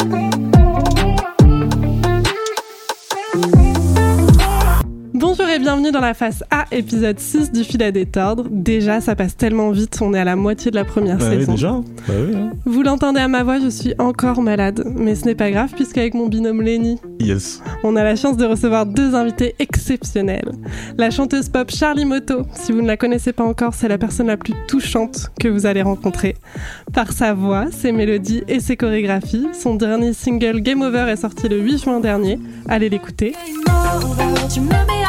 Thank you. Bienvenue dans la phase A, épisode 6 du fil à détordre. Déjà, ça passe tellement vite, on est à la moitié de la première bah saison. Oui, déjà bah oui, hein. Vous l'entendez à ma voix, je suis encore malade, mais ce n'est pas grave puisqu'avec mon binôme Lenny, yes. on a la chance de recevoir deux invités exceptionnels. La chanteuse pop Charlie Moto, si vous ne la connaissez pas encore, c'est la personne la plus touchante que vous allez rencontrer. Par sa voix, ses mélodies et ses chorégraphies, son dernier single Game Over est sorti le 8 juin dernier. Allez l'écouter. Tu me mets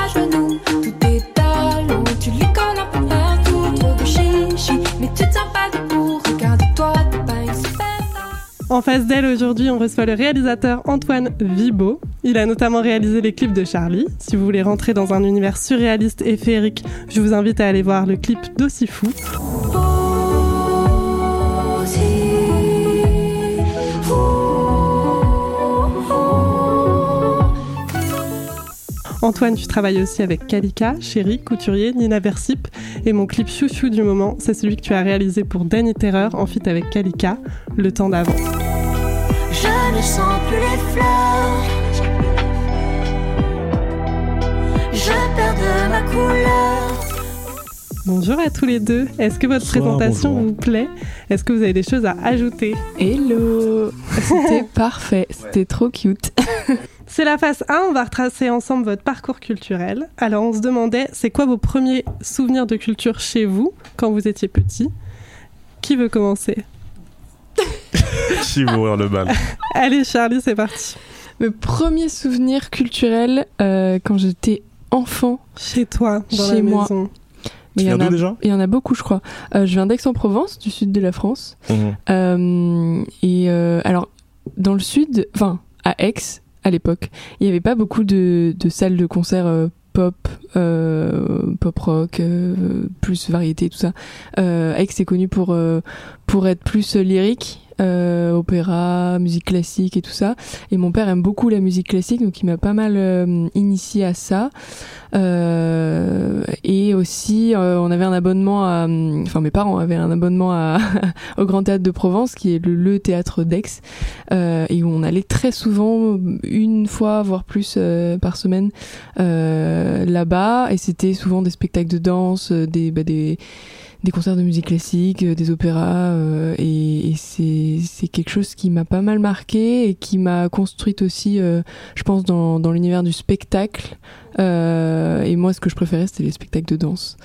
en face d'elle aujourd'hui, on reçoit le réalisateur Antoine Vibo. Il a notamment réalisé les clips de Charlie. Si vous voulez rentrer dans un univers surréaliste et féerique, je vous invite à aller voir le clip d'Aussi Fou. Antoine, tu travailles aussi avec Kalika, Chéri, Couturier, Nina Versip. Et mon clip chouchou du moment, c'est celui que tu as réalisé pour Danny Terreur en fit avec Kalika, Le temps d'avant. Je ne sens plus les fleurs. Je perds de ma couleur. Bonjour à tous les deux. Est-ce que votre présentation vous plaît? Est-ce que vous avez des choses à ajouter? Hello C'était parfait, c'était trop cute. C'est la phase 1, on va retracer ensemble votre parcours culturel. Alors on se demandait, c'est quoi vos premiers souvenirs de culture chez vous quand vous étiez petit? Qui veut commencer? Qui mourir le bal Allez Charlie, c'est parti. Mes premiers souvenirs culturels euh, quand j'étais enfant. Chez toi, dans chez la moi. maison. il y, en a, déjà? il y en a beaucoup, je crois. Euh, je viens d'Aix-en-Provence, du sud de la France. Mmh. Euh, et alors, dans le sud, enfin, à Aix, à l'époque. Il n'y avait pas beaucoup de, de, salles de concert euh, pop, euh, pop rock, euh, plus variété, tout ça. Euh, Aix est connu pour, euh, pour être plus lyrique? Euh, opéra, musique classique et tout ça. Et mon père aime beaucoup la musique classique, donc il m'a pas mal euh, initié à ça. Euh, et aussi, euh, on avait un abonnement à, enfin mes parents avaient un abonnement à, au Grand Théâtre de Provence, qui est le, le théâtre d'Aix, euh, et où on allait très souvent, une fois voire plus euh, par semaine, là-bas. Et c'était souvent des spectacles de danse, des, bah, des des concerts de musique classique, euh, des opéras, euh, et, et c'est quelque chose qui m'a pas mal marqué et qui m'a construite aussi, euh, je pense, dans, dans l'univers du spectacle. Euh, et moi, ce que je préférais, c'était les spectacles de danse.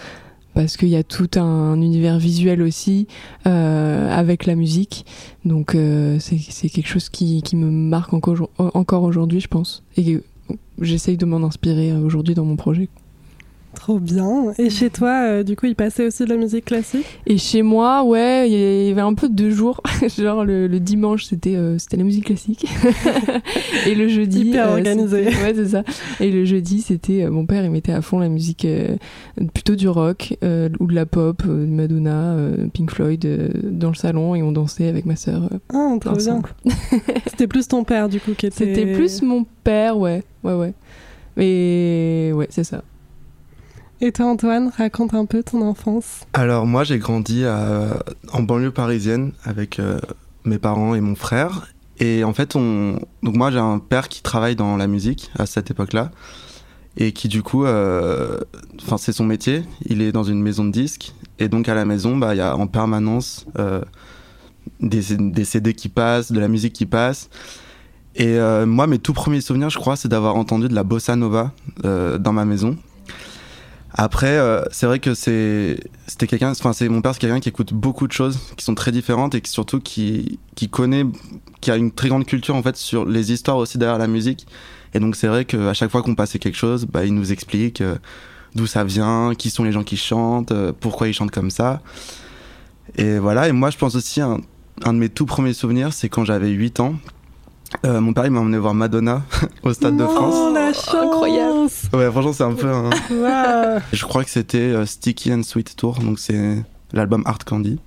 Parce qu'il y a tout un univers visuel aussi euh, avec la musique. Donc c'est quelque chose qui, qui me marque encore, encore aujourd'hui, je pense. Et j'essaye de m'en inspirer aujourd'hui dans mon projet. Trop bien. Et chez toi, euh, du coup, il passait aussi de la musique classique? Et chez moi, ouais, il y avait un peu deux jours. Genre le, le dimanche, c'était euh, c'était la musique classique. et le jeudi. Hyper euh, organisé. Ouais, c'est ça. Et le jeudi, c'était. mon père, il mettait à fond la musique plutôt du rock ou de la pop, Madonna, Pink Floyd dans le salon et on dansait avec ma sœur. ah, trop bien. c'était plus ton père, du coup, qui était. C'était plus mon père, ouais. Ouais, ouais. Mais ouais, c'est ça. Et toi, Antoine, raconte un peu ton enfance. Alors, moi, j'ai grandi à, en banlieue parisienne avec euh, mes parents et mon frère. Et en fait, on... donc moi, j'ai un père qui travaille dans la musique à cette époque-là. Et qui, du coup, euh... c'est son métier. Il est dans une maison de disques. Et donc, à la maison, bah, il y a en permanence euh, des, CD qui passent, de la musique qui passe. Et euh, moi, mes tout premiers souvenirs, je crois, c'est d'avoir entendu de la bossa nova euh, dans ma maison. Après, euh, c'est vrai que c'est c'était quelqu'un, enfin c'est mon père, c'est quelqu'un qui écoute beaucoup de choses qui sont très différentes et qui surtout qui qui connaît, qui a une très grande culture en fait sur les histoires aussi derrière la musique. Et donc c'est vrai qu'à chaque fois qu'on passait quelque chose, bah il nous explique euh, d'où ça vient, qui sont les gens qui chantent, euh, pourquoi ils chantent comme ça. Et voilà. Et moi, je pense aussi un, un de mes tout premiers souvenirs, c'est quand j'avais 8 ans. Euh, mon père il m'a emmené voir Madonna au Stade de France. Oh la chance Incroyable Ouais, franchement, c'est un peu un... wow. Je crois que c'était euh, Sticky and Sweet Tour, donc c'est l'album Art Candy.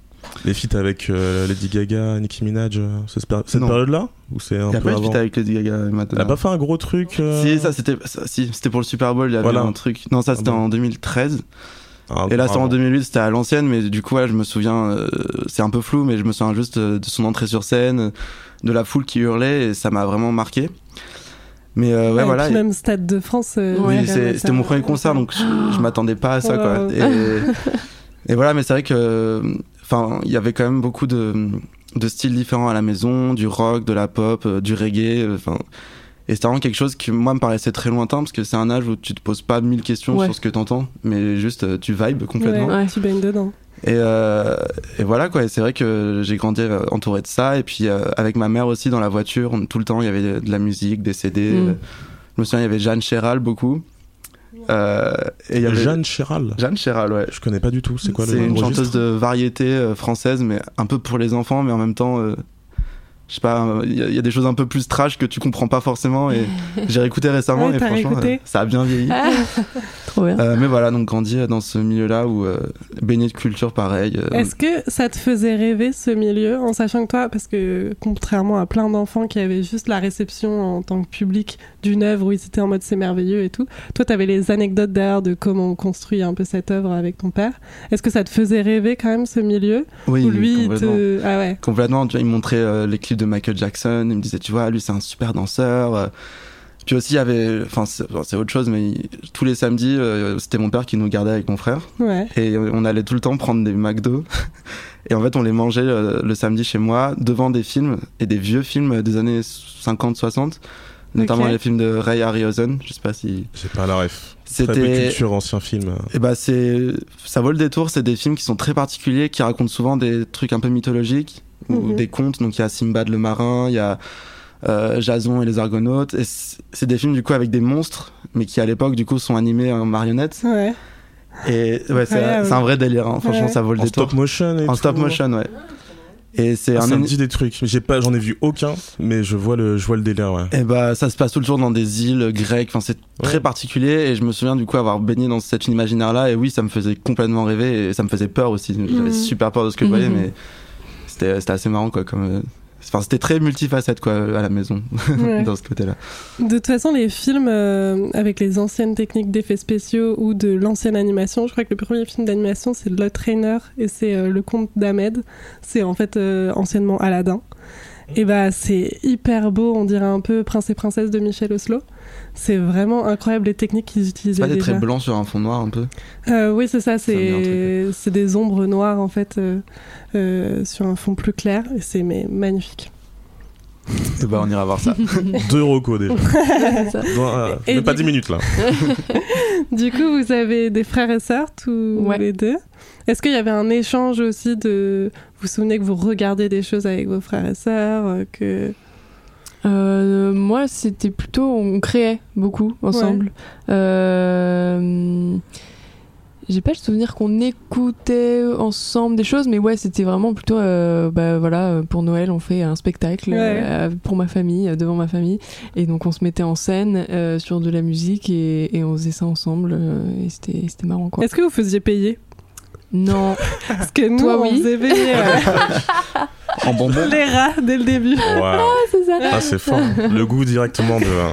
Les feats avec euh, Lady Gaga, Nicki Minaj, euh, cette période-là Ou c'est un il y a peu pas avant de avec Lady Gaga et Madonna. Elle a pas fait un gros truc euh, Si, ça c'était si, c'était pour le Super Bowl, il y avait Voilà. un truc. Non, ça c'était Ah bon. en 2013. Ah, Et là, c'est en bravo. 2008, c'était à l'ancienne, mais du coup, ouais, je me souviens, euh, c'est un peu flou, mais je me souviens juste euh, de son entrée sur scène, de la foule qui hurlait, et ça m'a vraiment marqué. Mais euh, ouais, Ouais, voilà. et puis même Stade de France. euh, Oui, c'était mon premier concert, donc je, je m'attendais pas à ça, quoi. Et, et voilà, mais c'est vrai que, enfin, il y avait quand même beaucoup de, de styles différents à la maison, du rock, de la pop, du reggae, euh, enfin. Et c'était vraiment quelque chose qui, moi, me paraissait très lointain, parce que c'est un âge où tu te poses pas mille questions Ouais. sur ce que t'entends, mais juste euh, tu vibes complètement. Ouais, Ouais. tu baignes dedans. Et, euh, et voilà quoi, et c'est vrai que j'ai grandi euh, entouré de ça, et puis euh, avec ma mère aussi dans la voiture, on- tout le temps il y avait de la musique, des CD. Mm. je me souviens, il y avait Jeanne Chéral beaucoup. Euh, et il y avait Jeanne Chéral. Jeanne Chéral, ouais. Je connais pas du tout. C'est quoi le C'est une chanteuse de variété française, mais un peu pour les enfants, mais en même temps, euh, je sais pas, euh, il y, a- il y a des choses un peu plus trash que tu comprends pas forcément. Et j'ai réécouté récemment, Ouais, et franchement, euh, ça a bien vieilli. Trop bien. Euh, mais voilà, donc grandi dans ce milieu-là où euh, baigné de culture pareil. euh, Est-ce que ça te faisait rêver ce milieu en sachant que toi, parce que contrairement à plein d'enfants qui avaient juste la réception en tant que public d'une œuvre où ils étaient en mode c'est merveilleux et tout, toi t'avais les anecdotes derrière de comment on construit un peu cette œuvre avec ton père. Est-ce que ça te faisait rêver quand même ce milieu? Oui, où lui il complètement. te. Ah ouais. Complètement, tu vois, il me montrait euh, les clips de Michael Jackson, il me disait, tu vois, lui c'est un super danseur. euh. Puis aussi, il y avait, enfin, c'est c'est autre chose, mais tous les samedis, euh, c'était mon père qui nous gardait avec mon frère. Ouais. Et on allait tout le temps prendre des McDo. Et en fait, on les mangeait euh, le samedi chez moi, devant des films, et des vieux films des années 50-60, notamment Ok. les films de Ray Harryhausen. Je sais pas si. J'ai pas la ref. C'était. culture ancien film. Et bah c'est ça vaut le détour, c'est des films qui sont très particuliers, qui racontent souvent des trucs un peu mythologiques ou Mhm. des contes. Donc il y a Simbad le marin, il y a euh, Jason et les Argonautes. Et c'est des films du coup avec des monstres, mais qui à l'époque du coup sont animés en marionnettes. Ouais. Et ouais, c'est un vrai délire. hein. Franchement, Ouais. ça vaut le En détour. stop motion et en tout. stop motion, ouais. Et c'est Ah, un ça me dit des trucs. J'ai pas, j'en ai vu aucun, mais je vois le, je vois le délire, ouais. Et bah ça se passe toujours dans des îles grecques. Enfin c'est très particulier. Et je me souviens du coup avoir baigné dans cet imaginaire là. Et oui, ça me faisait complètement rêver et ça me faisait peur aussi. J'avais Mhm. super peur de ce que je voyais, Mhm. mais c'était assez marrant quoi. Comme euh, enfin c'était très multifacette quoi à la maison Ouais. dans ce côté-là. De toute façon, les films euh, avec les anciennes techniques d'effets spéciaux ou de l'ancienne animation, je crois que le premier film d'animation c'est Le Trainer et c'est euh, Le Conte d'Ahmed. C'est en fait euh, anciennement Aladdin. Et bah c'est hyper beau, on dirait un peu Prince et Princesse de Michel Oslo. C'est vraiment incroyable les techniques qu'ils C'est utilisaient pas des traits blancs sur un fond noir un peu. Euh, oui, c'est ça, c'est c'est des ombres noires en fait euh, euh, sur un fond plus clair et c'est mais magnifique. Et bah on ira voir ça. Deux recos déjà. Dans, euh, pas 10 minutes là. Du coup, vous avez des frères et sœurs, tous Ouais. les deux? Est-ce qu'il y avait un échange aussi de... Vous vous souvenez que vous regardez des choses avec vos frères et sœurs euh, que... Euh, moi, c'était plutôt. On créait beaucoup ensemble. Euh, J'ai pas le souvenir qu'on écoutait ensemble des choses, mais ouais, c'était vraiment plutôt. euh, bah voilà, euh, pour Noël, on fait un spectacle Ouais. euh, pour ma famille, devant ma famille. Et donc, on se mettait en scène euh, sur de la musique et, et on faisait ça ensemble. et c'était c'était marrant, quoi. Est-ce que vous faisiez payer? Non. Parce que nous, Toi, on oui. faisait euh, en bonbon. les rats dès le début. Waouh. c'est ça. Ah, c'est fort. Le goût directement de. euh,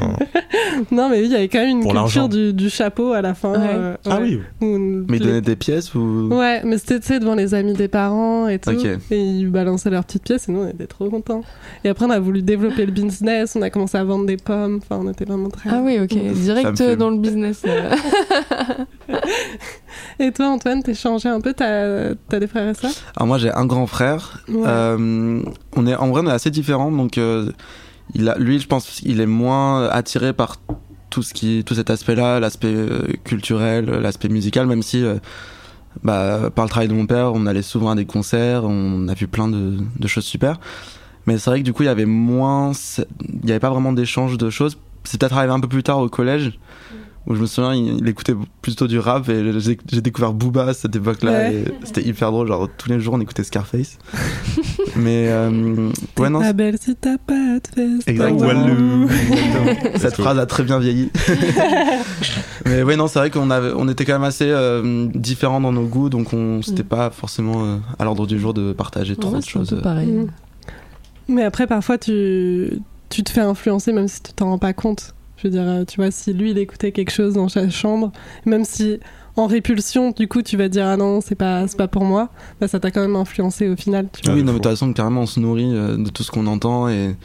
Non, mais oui, il y avait quand même une Pour culture du, du chapeau à la fin. Ouais. euh, Ah ouais. oui. Où Mais ils les- donnaient des pièces ou. Ouais, mais c'était tu sais, devant les amis des parents et tout. Ok. Et ils balançaient leurs petites pièces et nous on était trop contents. Et après on a voulu développer le business, on a commencé à vendre des pommes, enfin on était vraiment très. Ah oui, ok. Ça me Direct fait- euh, dans le business. euh. Et toi Antoine, t'es changé un peu, t'as des frères et sœurs? Alors moi j'ai un grand frère. Ouais. Euh, on est en vrai on est assez différents donc euh, il a, lui je pense qu'il est moins attiré par tout ce qui tout cet aspect-là, l'aspect euh, culturel, l'aspect musical même si euh, bah, par le travail de mon père on allait souvent à des concerts, on a vu plein de, de choses super. Mais c'est vrai que du coup il y avait moins, il n'y avait pas vraiment d'échange de choses. C'est peut-être arrivé un peu plus tard au collège où je me souviens il, il écoutait plutôt du rap et j'ai j'ai découvert Booba à cette époque-là Ouais. et c'était hyper drôle genre tous les jours on écoutait Scarface. Mais euh, ouais non pas belle si t'as pas de fesses. Exactement. Cette phrase a très bien vieilli. Mais ouais, non, c'est vrai qu'on avait, on était quand même assez euh, différents dans nos goûts, donc on, c'était Mm. pas forcément euh, à l'ordre du jour de partager trop Ouais, de c'est un choses. peu pareil. Mm. Mais après parfois tu tu te fais influencer même si tu t'en rends pas compte. Je veux dire, euh, tu vois, si lui il écoutait quelque chose dans sa chambre, même si en répulsion, du coup, tu vas dire ah non, c'est pas, pas pour moi. Bah, ça t'a quand même influencé au final. Tu vois. oui, non, mais toute façon, carrément, on se nourrit euh, de tout ce qu'on entend et,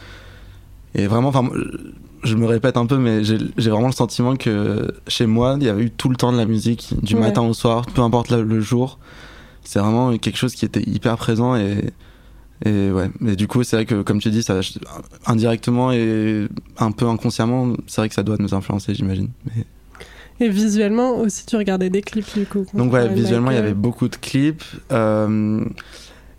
et vraiment, enfin, je me répète un peu, mais j'ai j'ai vraiment le sentiment que chez moi, il y avait eu tout le temps de la musique, du Ouais. matin au soir, peu importe le, le jour. C'est vraiment quelque chose qui était hyper présent et, et ouais. Mais du coup, c'est vrai que, comme tu dis, ça, indirectement et un peu inconsciemment, c'est vrai que ça doit nous influencer, j'imagine. Mais- Et visuellement aussi, tu regardais des clips du coup. Donc ouais, visuellement, il y Michael. avait beaucoup de clips. Euh,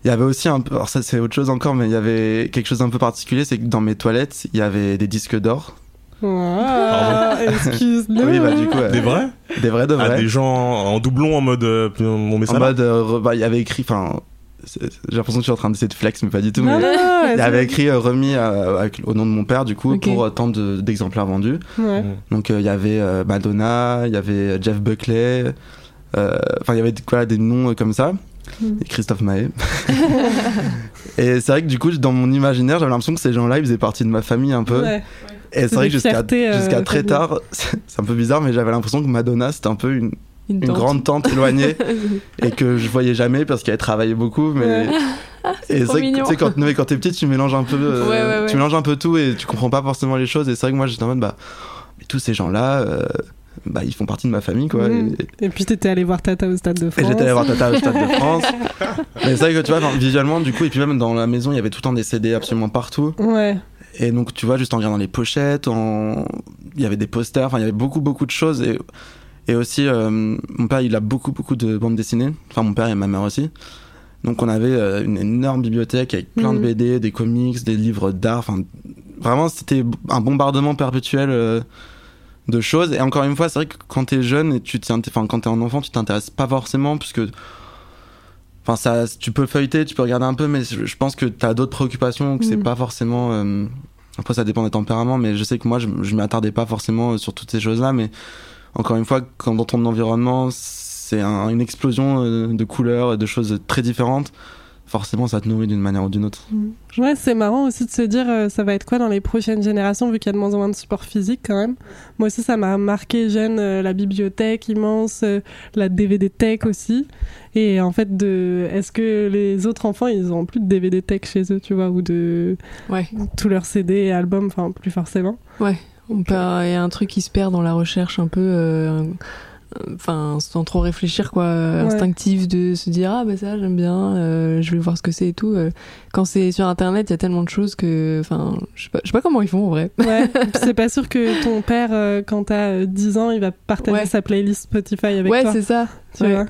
il y avait aussi un peu, alors ça c'est autre chose encore, mais il y avait quelque chose d'un peu particulier, c'est que dans mes toilettes, il y avait des disques d'or. Ah, excuse-nous. Oui, bah du coup, ouais, Des vrais? Des vrais de Ah, vrais. des gens en doublon en mode euh, mon en message. mode, euh, re- bah, il y avait écrit, enfin, j'ai l'impression que je suis en train d'essayer de flex, mais pas du tout. Non, mais non, non, il y vas-y. avait écrit euh, remis avec- au nom de mon père, du coup, pour euh, tant de- d'exemplaires vendus. Ouais. Donc euh, il y avait euh, Madonna, il y avait Jeff Buckley, euh, enfin il y avait voilà, des noms euh, comme ça, Mm. et Christophe Maé. et c'est vrai que du coup dans mon imaginaire j'avais l'impression que ces gens-là ils faisaient partie de ma famille un peu. Ouais. Et C'est vrai que jusqu'à euh, très tard, c'est un peu bizarre, mais j'avais l'impression que Madonna c'était un peu une, une tante. grande tante éloignée et que je voyais jamais parce qu'elle travaillait beaucoup. Mais et c'est tu sais quand, mais quand t'es petit tu mélanges un peu, euh, Ouais, ouais, ouais. tu mélanges un peu tout et tu comprends pas forcément les choses. Et c'est vrai que moi j'étais en mode bah mais tous ces gens-là. euh, bah, ils font partie de ma famille, quoi. Mm. Et- Et puis t'étais allé voir Tata au Stade de Et France. j'étais allé voir Tata au Stade de France. Mais c'est vrai que tu vois, visuellement, du coup, et puis même dans la maison, il y avait tout le temps des CD absolument partout. Ouais. Et donc, tu vois, juste en regardant les pochettes, en... il y avait des posters, enfin, il y avait beaucoup, beaucoup de choses. Et, et aussi, euh, mon père, il a beaucoup, beaucoup de bandes dessinées. Enfin, mon père et ma mère aussi. Donc, on avait euh, une énorme bibliothèque avec plein de Mhm. BD, des comics, des livres d'art. Enfin, vraiment, c'était un bombardement perpétuel. euh, de choses et encore une fois c'est vrai que quand t'es jeune et tu enfin quand t'es un enfant tu t'intéresses pas forcément puisque enfin ça tu peux feuilleter tu peux regarder un peu mais je pense que t'as d'autres préoccupations que c'est Mhm. pas forcément euh, après ça dépend des tempéraments mais je sais que moi je, je m'y attardais pas forcément sur toutes ces choses là mais encore une fois quand dans ton environnement c'est un- une explosion euh, de couleurs et de choses très différentes forcément ça te nourrit d'une manière ou d'une autre Ouais, c'est marrant aussi de se dire euh, ça va être quoi dans les prochaines générations vu qu'il y a de moins en moins de support physique quand même. Moi aussi ça m'a marqué jeune euh, la bibliothèque immense, euh, la DVD tech aussi. Et en fait de est-ce que les autres enfants ils ont plus de DVD tech chez eux, tu vois, ou de Ouais. tous leurs CD et albums, enfin plus forcément? Peut- Il y a un truc qui se perd dans la recherche un peu, euh, enfin, sans trop réfléchir, quoi, instinctif de se dire ah bah ça j'aime bien, euh, je vais voir ce que c'est et tout. euh. Quand c'est sur internet, il y a tellement de choses que, enfin, je sais pas, je sais pas comment ils font en vrai. Ouais, c'est pas sûr que ton père quand t'as euh, 10 ans, il va partager Ouais. sa playlist Spotify avec ouais, toi, c'est ça. tu ouais. vois.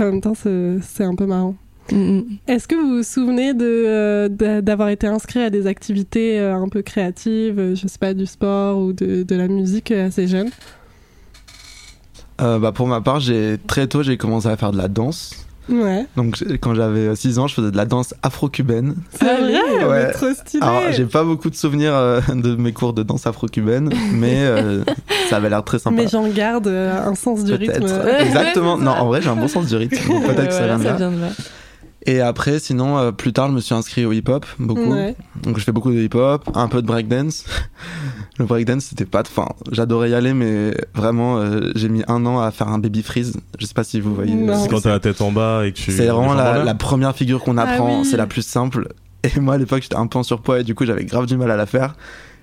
En même temps, c'est un peu marrant. Mm, mm. Est-ce que vous vous souvenez de, euh, d'a- d'avoir été inscrit à des activités euh, un peu créatives, euh, je sais pas, du sport ou de, de la musique assez jeune? Euh, bah pour ma part j'ai très tôt j'ai commencé à faire de la danse Ouais. donc quand j'avais 6 ans je faisais de la danse afro-cubaine C'est Allez, vrai, ouais. trop stylé. Alors, j'ai pas beaucoup de souvenirs euh, de mes cours de danse afro-cubaine, mais euh, ça avait l'air très sympa. mais j'en garde euh, un sens du Peut-être. rythme. Exactement. non, en vrai, j'ai un bon sens du rythme. Peut-être que ça vient de là. Et après, sinon, euh, plus tard, je me suis inscrit au hip-hop, beaucoup. Ouais. Donc, je fais beaucoup de hip-hop, un peu de breakdance. Le breakdance, c'était pas. Enfin, j'adorais y aller, mais vraiment, euh, j'ai mis un an à faire un baby freeze. Je sais pas si vous voyez. C'est ce quand t'as la tête en bas et que tu. C'est vraiment la, première figure qu'on Ah apprend, oui. c'est la plus simple. Et moi à l'époque j'étais un peu en surpoids et du coup j'avais grave du mal à la faire.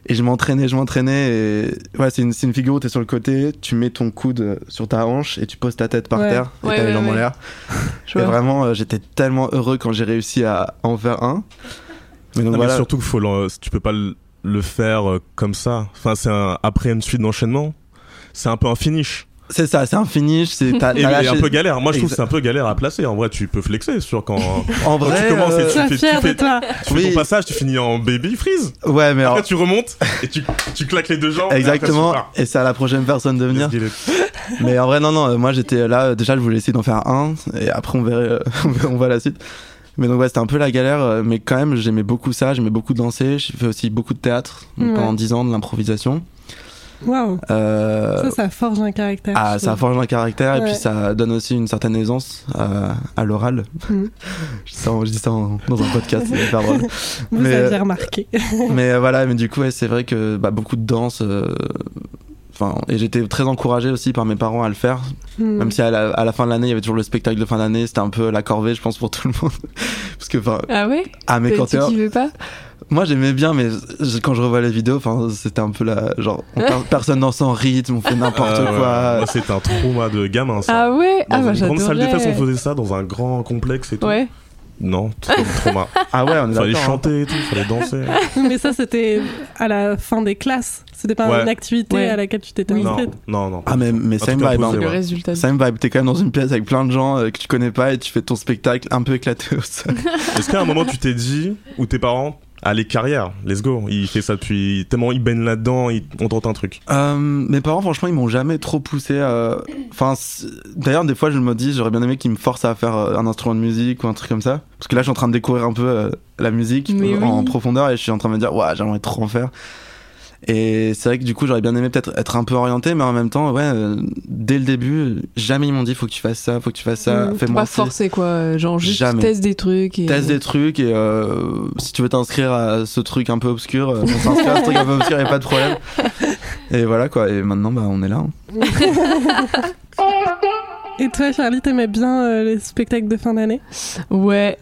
Et je m'entraînais, je m'entraînais et ouais c'est une, c'est une figure où t'es sur le côté, tu mets ton coude sur ta hanche et tu poses ta tête par Ouais. terre et Ouais, t'as les ouais, jambes en l'air. Et vraiment euh, j'étais tellement heureux quand j'ai réussi à en faire un. Mais donc Non, mais surtout faut le- tu peux pas le, le faire euh, comme ça. Enfin, c'est un, après une suite d'enchaînements. C'est un peu un finish. C'est ça, c'est un finish, c'est t'as, Et, t'as et lâché- un peu galère. Moi, je trouve que c'est un peu galère à placer. En vrai, tu peux flexer sur quand, En quand vrai, tu commences et euh, tu Sois fais, tu fier de fais, toi. tu fais Oui. ton passage, tu finis en baby freeze. ouais mais alors, Après, tu remontes et tu, tu claques les deux jambes. et exactement. Et c'est à la prochaine personne de venir. Mais en vrai, non, non, euh, moi j'étais là, euh, déjà je voulais essayer d'en faire un, et après on verrait, euh, on voit la suite. Mais donc ouais, c'était un peu la galère, euh, mais quand même j'aimais beaucoup ça, j'aimais beaucoup danser, j'ai fait aussi beaucoup de théâtre, donc Ouais. pendant 10 ans de l'improvisation. Waouh. Euh, Ça, ça forge un caractère. ah, ça forge un caractère, et puis ça donne aussi une certaine aisance euh, à l'oral. Mhm. je, dis ça, en- dans un podcast, c'est hyper drôle. Vous mais, aviez remarqué. mais voilà, mais du coup, ouais, c'est vrai que bah, beaucoup de danse. euh, enfin, et j'étais très encouragé aussi par mes parents à le faire. Hmm. Même si à la, à la fin de l'année, il y avait toujours le spectacle de fin d'année, c'était un peu la corvée, je pense, pour tout le monde. Parce que, enfin, Ah ouais? ah, mais quand Tu pas? Moi j'aimais bien, mais je- quand je revois les vidéos, enfin, c'était un peu la, genre, on per- personne danse en rythme, on fait n'importe Ah quoi. C'était un trauma de gamin, ça. Ah ouais? Dans Ah bah une grande salle de fête, on faisait ça dans un grand complexe et tout. Ouais. Non, c'était un trauma. Ah ouais, on est fallait hein. chanter et tout, fallait danser. Mais ça, c'était à la fin des classes. C'était pas Ouais. une activité Ouais. à laquelle tu t'étais Oui. Non, inscrite. non, non. Ah, mais, mais same vibe, hein. Le ouais. résultat. Same vibe, t'es quand même dans une pièce avec plein de gens euh, que tu connais pas et tu fais ton spectacle un peu éclaté au sol. Est-ce qu'à un moment tu t'es dit, ou tes parents, allez carrière, let's go, il fait ça depuis tellement il baigne là-dedans, il- on tente un truc. Euh, mes parents, franchement, ils m'ont jamais trop poussé. euh, Enfin, d'ailleurs, des fois, je me dis, j'aurais bien aimé qu'ils me forcent à faire euh, un instrument de musique ou un truc comme ça. Parce que là, je suis en train de découvrir un peu euh, la musique en profondeur et je suis en train de me dire, ouais, j'aimerais trop en faire. Et c'est vrai que du coup, j'aurais bien aimé peut-être être un peu orienté, mais en même temps, ouais, euh, dès le début, jamais ils m'ont dit, faut que tu fasses ça, faut que tu fasses ça. Faut fais-moi pas ci. forcer quoi, genre juste Jamais. teste des trucs et Teste des trucs et euh, si tu veux t'inscrire à ce truc un peu obscur, euh, on s'inscrit à ce truc un peu obscur, y a pas de problème. Et voilà quoi, et maintenant bah on est là. hein. Et toi, Charlie, t'aimais bien euh, les spectacles de fin d'année? Ouais.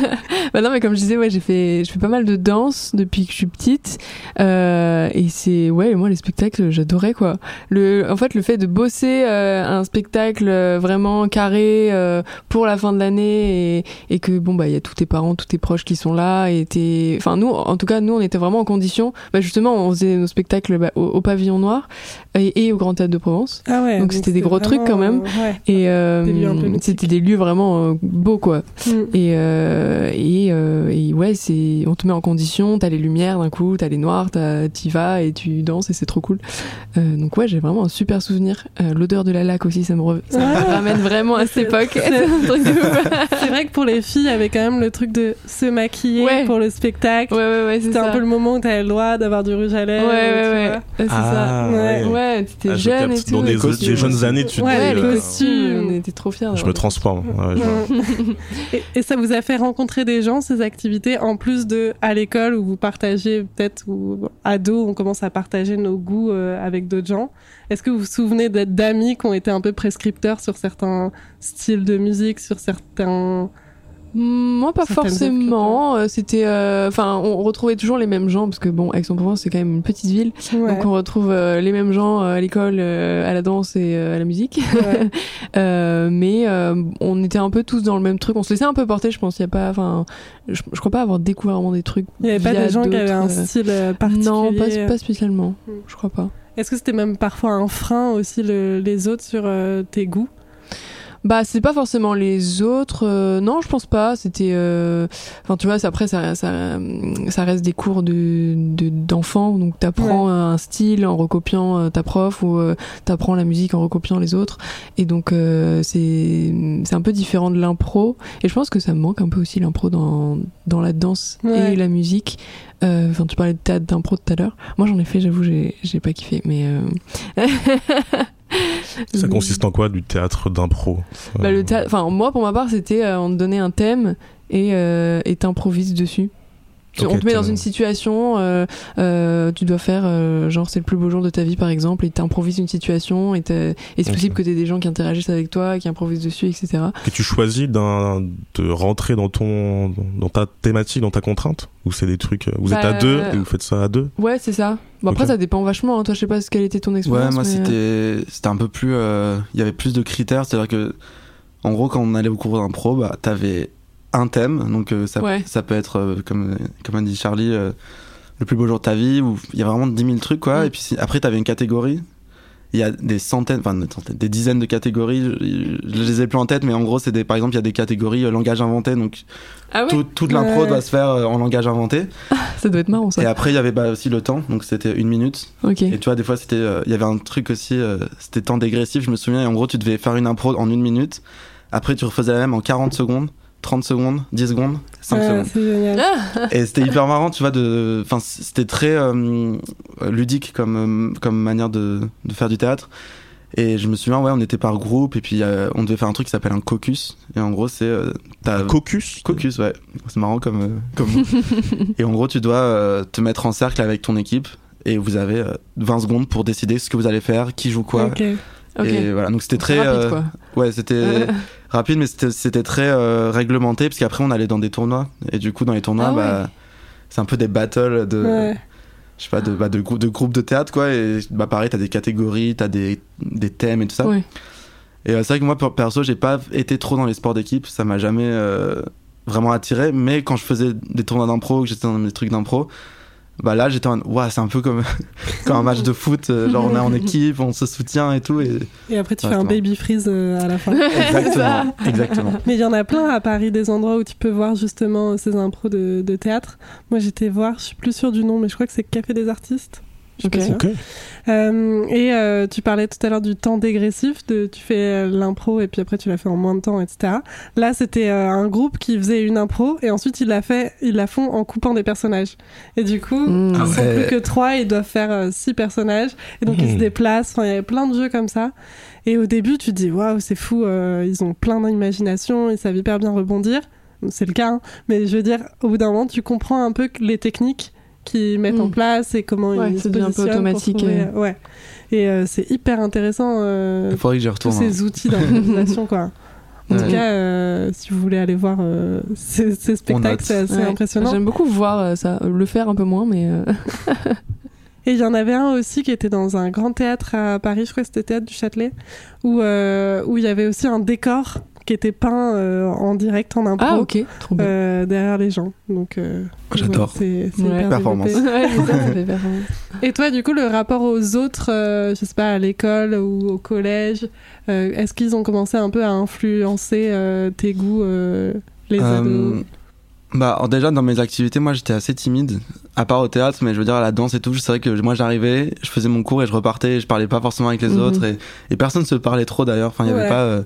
bah non, mais comme je disais, ouais, j'ai fait, je fais pas mal de danse depuis que je suis petite. Euh, et c'est, ouais, moi, les spectacles, j'adorais, quoi. Le, en fait, le fait de bosser euh, un spectacle euh, vraiment carré euh, pour la fin de l'année et, et que, bon, bah, il y a tous tes parents, tous tes proches qui sont là et t'es, enfin, nous, en tout cas, nous, on était vraiment en condition. Bah, justement, on faisait nos spectacles bah, au, au Pavillon Noir et, et au Grand Théâtre de Provence. Ah ouais. Donc c'était des gros trucs, quand même. Ouais. Et euh, c'était des lieux vraiment euh, beaux, quoi. Mm. Et, euh, et, euh, et ouais, c'est, on te met en condition, t'as les lumières d'un coup, t'as les noirs, t'as- t'y vas et tu danses et c'est trop cool. Euh, donc ouais, j'ai vraiment un super souvenir. Euh, l'odeur de la laque aussi, ça me, re- ça me Ah. ramène vraiment à cette époque. c'est- vrai que pour les filles, il y avait quand même le truc de se maquiller Ouais. pour le spectacle. Ouais, ouais, C'était un peu le moment où t'avais le droit d'avoir du rouge à lèvres. ouais, ouais. Ouais, c'est ça. ouais. Ouais, t'étais Ah, je jeune et tout. Dans des, costumes jeunes années, tu te Ouais, dis, les On était trop fiers. je me transforme. ouais, je vois. et, et ça vous a fait rencontrer des gens, ces activités, en plus de à l'école où vous partagez peut-être, ou ado, on commence à partager nos goûts euh, avec d'autres gens. Est-ce que vous vous souvenez d'être d'amis qui ont été un peu prescripteurs sur certains styles de musique, sur certains... Moi, pas Certaines forcément. Euh, C'était, euh, enfin, on retrouvait toujours les mêmes gens parce que bon, Aix-en-Provence c'est quand même une petite ville, Ouais. donc on retrouve euh, les mêmes gens euh, à l'école, euh, à la danse et euh, à la musique. Ouais. Euh, mais euh, on était un peu tous dans le même truc. On se laissait un peu porter, je pense. Il y a pas, enfin, je, je crois pas avoir découvert vraiment des trucs. Il n'y avait pas des gens qui avaient un style particulier Non, pas, pas spécialement. Hmm. Je crois pas. Est-ce que c'était même parfois un frein aussi, le- les autres, sur euh, tes goûts? Bah, c'est pas forcément les autres. euh, non, je pense pas. C'était, euh, enfin, tu vois, après ça, ça, ça reste des cours de de- d'enfants. donc, t'apprends un style en recopiant euh, ta prof ou euh, t'apprends la musique en recopiant les autres. Et donc, euh, c'est c'est un peu différent de l'impro. Et je pense que ça me manque un peu aussi l'impro dans dans la danse Ouais. et la musique. Euh, Enfin, tu parlais de théâtre d'impro tout à l'heure. Moi, j'en ai fait. J'avoue, j'ai j'ai pas kiffé, mais. Ça consiste en quoi du théâtre d'impro bah, le théâtre- enfin moi pour ma part c'était euh, on te donnait un thème et euh, et t'improvises dessus. Tu- on te met dans une situation, euh, euh, tu dois faire euh, genre c'est le plus beau jour de ta vie par exemple et t'improvises une situation et, c'est possible que t'aies des gens qui interagissent avec toi, qui improvisent dessus, etc. Que tu choisis de rentrer dans ton, dans ta thématique, dans ta contrainte Ou c'est des trucs, vous êtes à Bah, deux et vous faites ça à deux? Ouais c'est ça. Bon, après ça dépend vachement. hein. Toi je sais pas ce- quelle était ton Ouais, expérience. moi mais, euh, c'était c'était un peu plus. euh, Il y avait plus de critères, c'est-à-dire que, en gros, quand on allait au cours d'impro, bah, t'avais un thème, donc euh, ça, Ouais. ça peut être, euh, comme, comme a dit Charlie, euh, le plus beau jour de ta vie, où il y a vraiment 10 000 trucs, quoi. Mm. Et puis si- après, t'avais une catégorie. Il y a des centaines, enfin des centaines, des dizaines de catégories. Je, je les ai plus en tête, mais en gros, c'est des, par exemple, il y a des catégories euh, langage inventé, donc Ah ouais. tout, toute l'impro doit se faire euh, en langage inventé. Ça doit être marrant ça. Et après, il y avait bah, aussi le temps, donc c'était une minute. Et tu vois, des fois, c'était, euh, il y avait un truc aussi, euh, c'était temps dégressif, je me souviens, et en gros, tu devais faire une impro en une minute. Après, tu refaisais la même en 40 secondes, 30 secondes, 10 secondes, 5 Ah, secondes. C'est génial. Et c'était hyper marrant, tu vois, de, enfin, c'était très euh, ludique comme, euh, comme manière de, de faire du théâtre. Et je me souviens, ouais, on était par groupe, et puis euh, on devait faire un truc qui s'appelle un caucus. Et en gros, c'est. euh, t'as- Caucus? Caucus, ouais. C'est marrant comme, euh, comme. Et en gros, tu dois euh, te mettre en cercle avec ton équipe et vous avez euh, 20 secondes pour décider ce que vous allez faire, qui joue quoi. Ok. Et voilà, donc c'était très. rapide, euh, quoi. ouais, c'était rapide, mais c'était- très euh, réglementé, parce qu'après on allait dans des tournois. Et du coup, dans les tournois, Ah ouais. bah, c'est un peu des battles de. Ouais. Je sais pas, de, bah, de, de groupes de théâtre, quoi. Et bah, pareil, t'as des catégories, t'as des, des thèmes et tout ça. Ouais. Et euh, c'est vrai que moi, per- perso, j'ai pas été trop dans les sports d'équipe. Ça m'a jamais euh, vraiment attiré. Mais quand je faisais des tournois d'impro, que j'étais dans des trucs d'impro, bah là, j'étais en Ouah, c'est un peu comme, comme un match de foot. euh, Genre, on est en équipe, on se soutient et tout. Et... Et après, tu Ouais, fais un baby freeze euh, à la fin. Exactement. exactement. Mais il y en a plein à Paris, des endroits où tu peux voir justement ces impros de, de théâtre. Moi, j'étais voir, je suis plus sûre du nom, mais je crois que c'est Café des Artistes. Je suis pas Ok. sûre. Ok. Euh, et euh, tu parlais tout à l'heure du temps dégressif, de tu fais euh, l'impro et puis après tu la fais en moins de temps, etc. Là, c'était euh, un groupe qui faisait une impro et ensuite ils la fait, ils la font en coupant des personnages. Et du coup, Mmh. ils Ah sont ouais. plus que trois, ils doivent faire euh, six personnages et donc ils se Mmh. déplacent. Enfin, il y avait plein de jeux comme ça. Et au début, tu te dis waouh, c'est fou, euh, ils ont plein d'imagination, ils savent hyper bien rebondir. C'est le cas, hein. mais je veux dire, au bout d'un moment, tu comprends un peu les techniques qu'ils mettent en Mm. place et comment Ouais, ils ça se devient un peu positionnent automatique, trouver- euh. Ouais. Et euh, c'est hyper intéressant euh, Il faudrait que j'y tous retourne. hein. ces outils d'improvisation, quoi. En tout Ouais. cas, euh, si vous voulez aller voir euh, ces, ces spectacles, c'est assez Ouais. impressionnant. J'aime beaucoup voir euh, ça, le faire un peu moins, mais euh, Et il y en avait un aussi qui était dans un grand théâtre à Paris, je crois que c'était Théâtre du Châtelet, où euh, où il y avait aussi un décor qui était peint euh, en direct en impro ah ok, trop bien. euh, derrière les gens. Donc euh, J'adore. ouais, c'est Ouais. Performance. Ouais, performance. Et toi, du coup, le rapport aux autres, euh, je sais pas, à l'école ou au collège, euh, est-ce qu'ils ont commencé un peu à influencer euh, tes goûts, euh, les Euh, ados? Bah, déjà, dans mes activités, moi, j'étais assez timide, à part au théâtre, mais je veux dire, à la danse et tout, c'est vrai que moi, j'arrivais, je faisais mon cours et je repartais, je parlais pas forcément avec les Mhm. autres, et, et personne se parlait trop d'ailleurs, enfin, il y Ouais. avait pas, euh,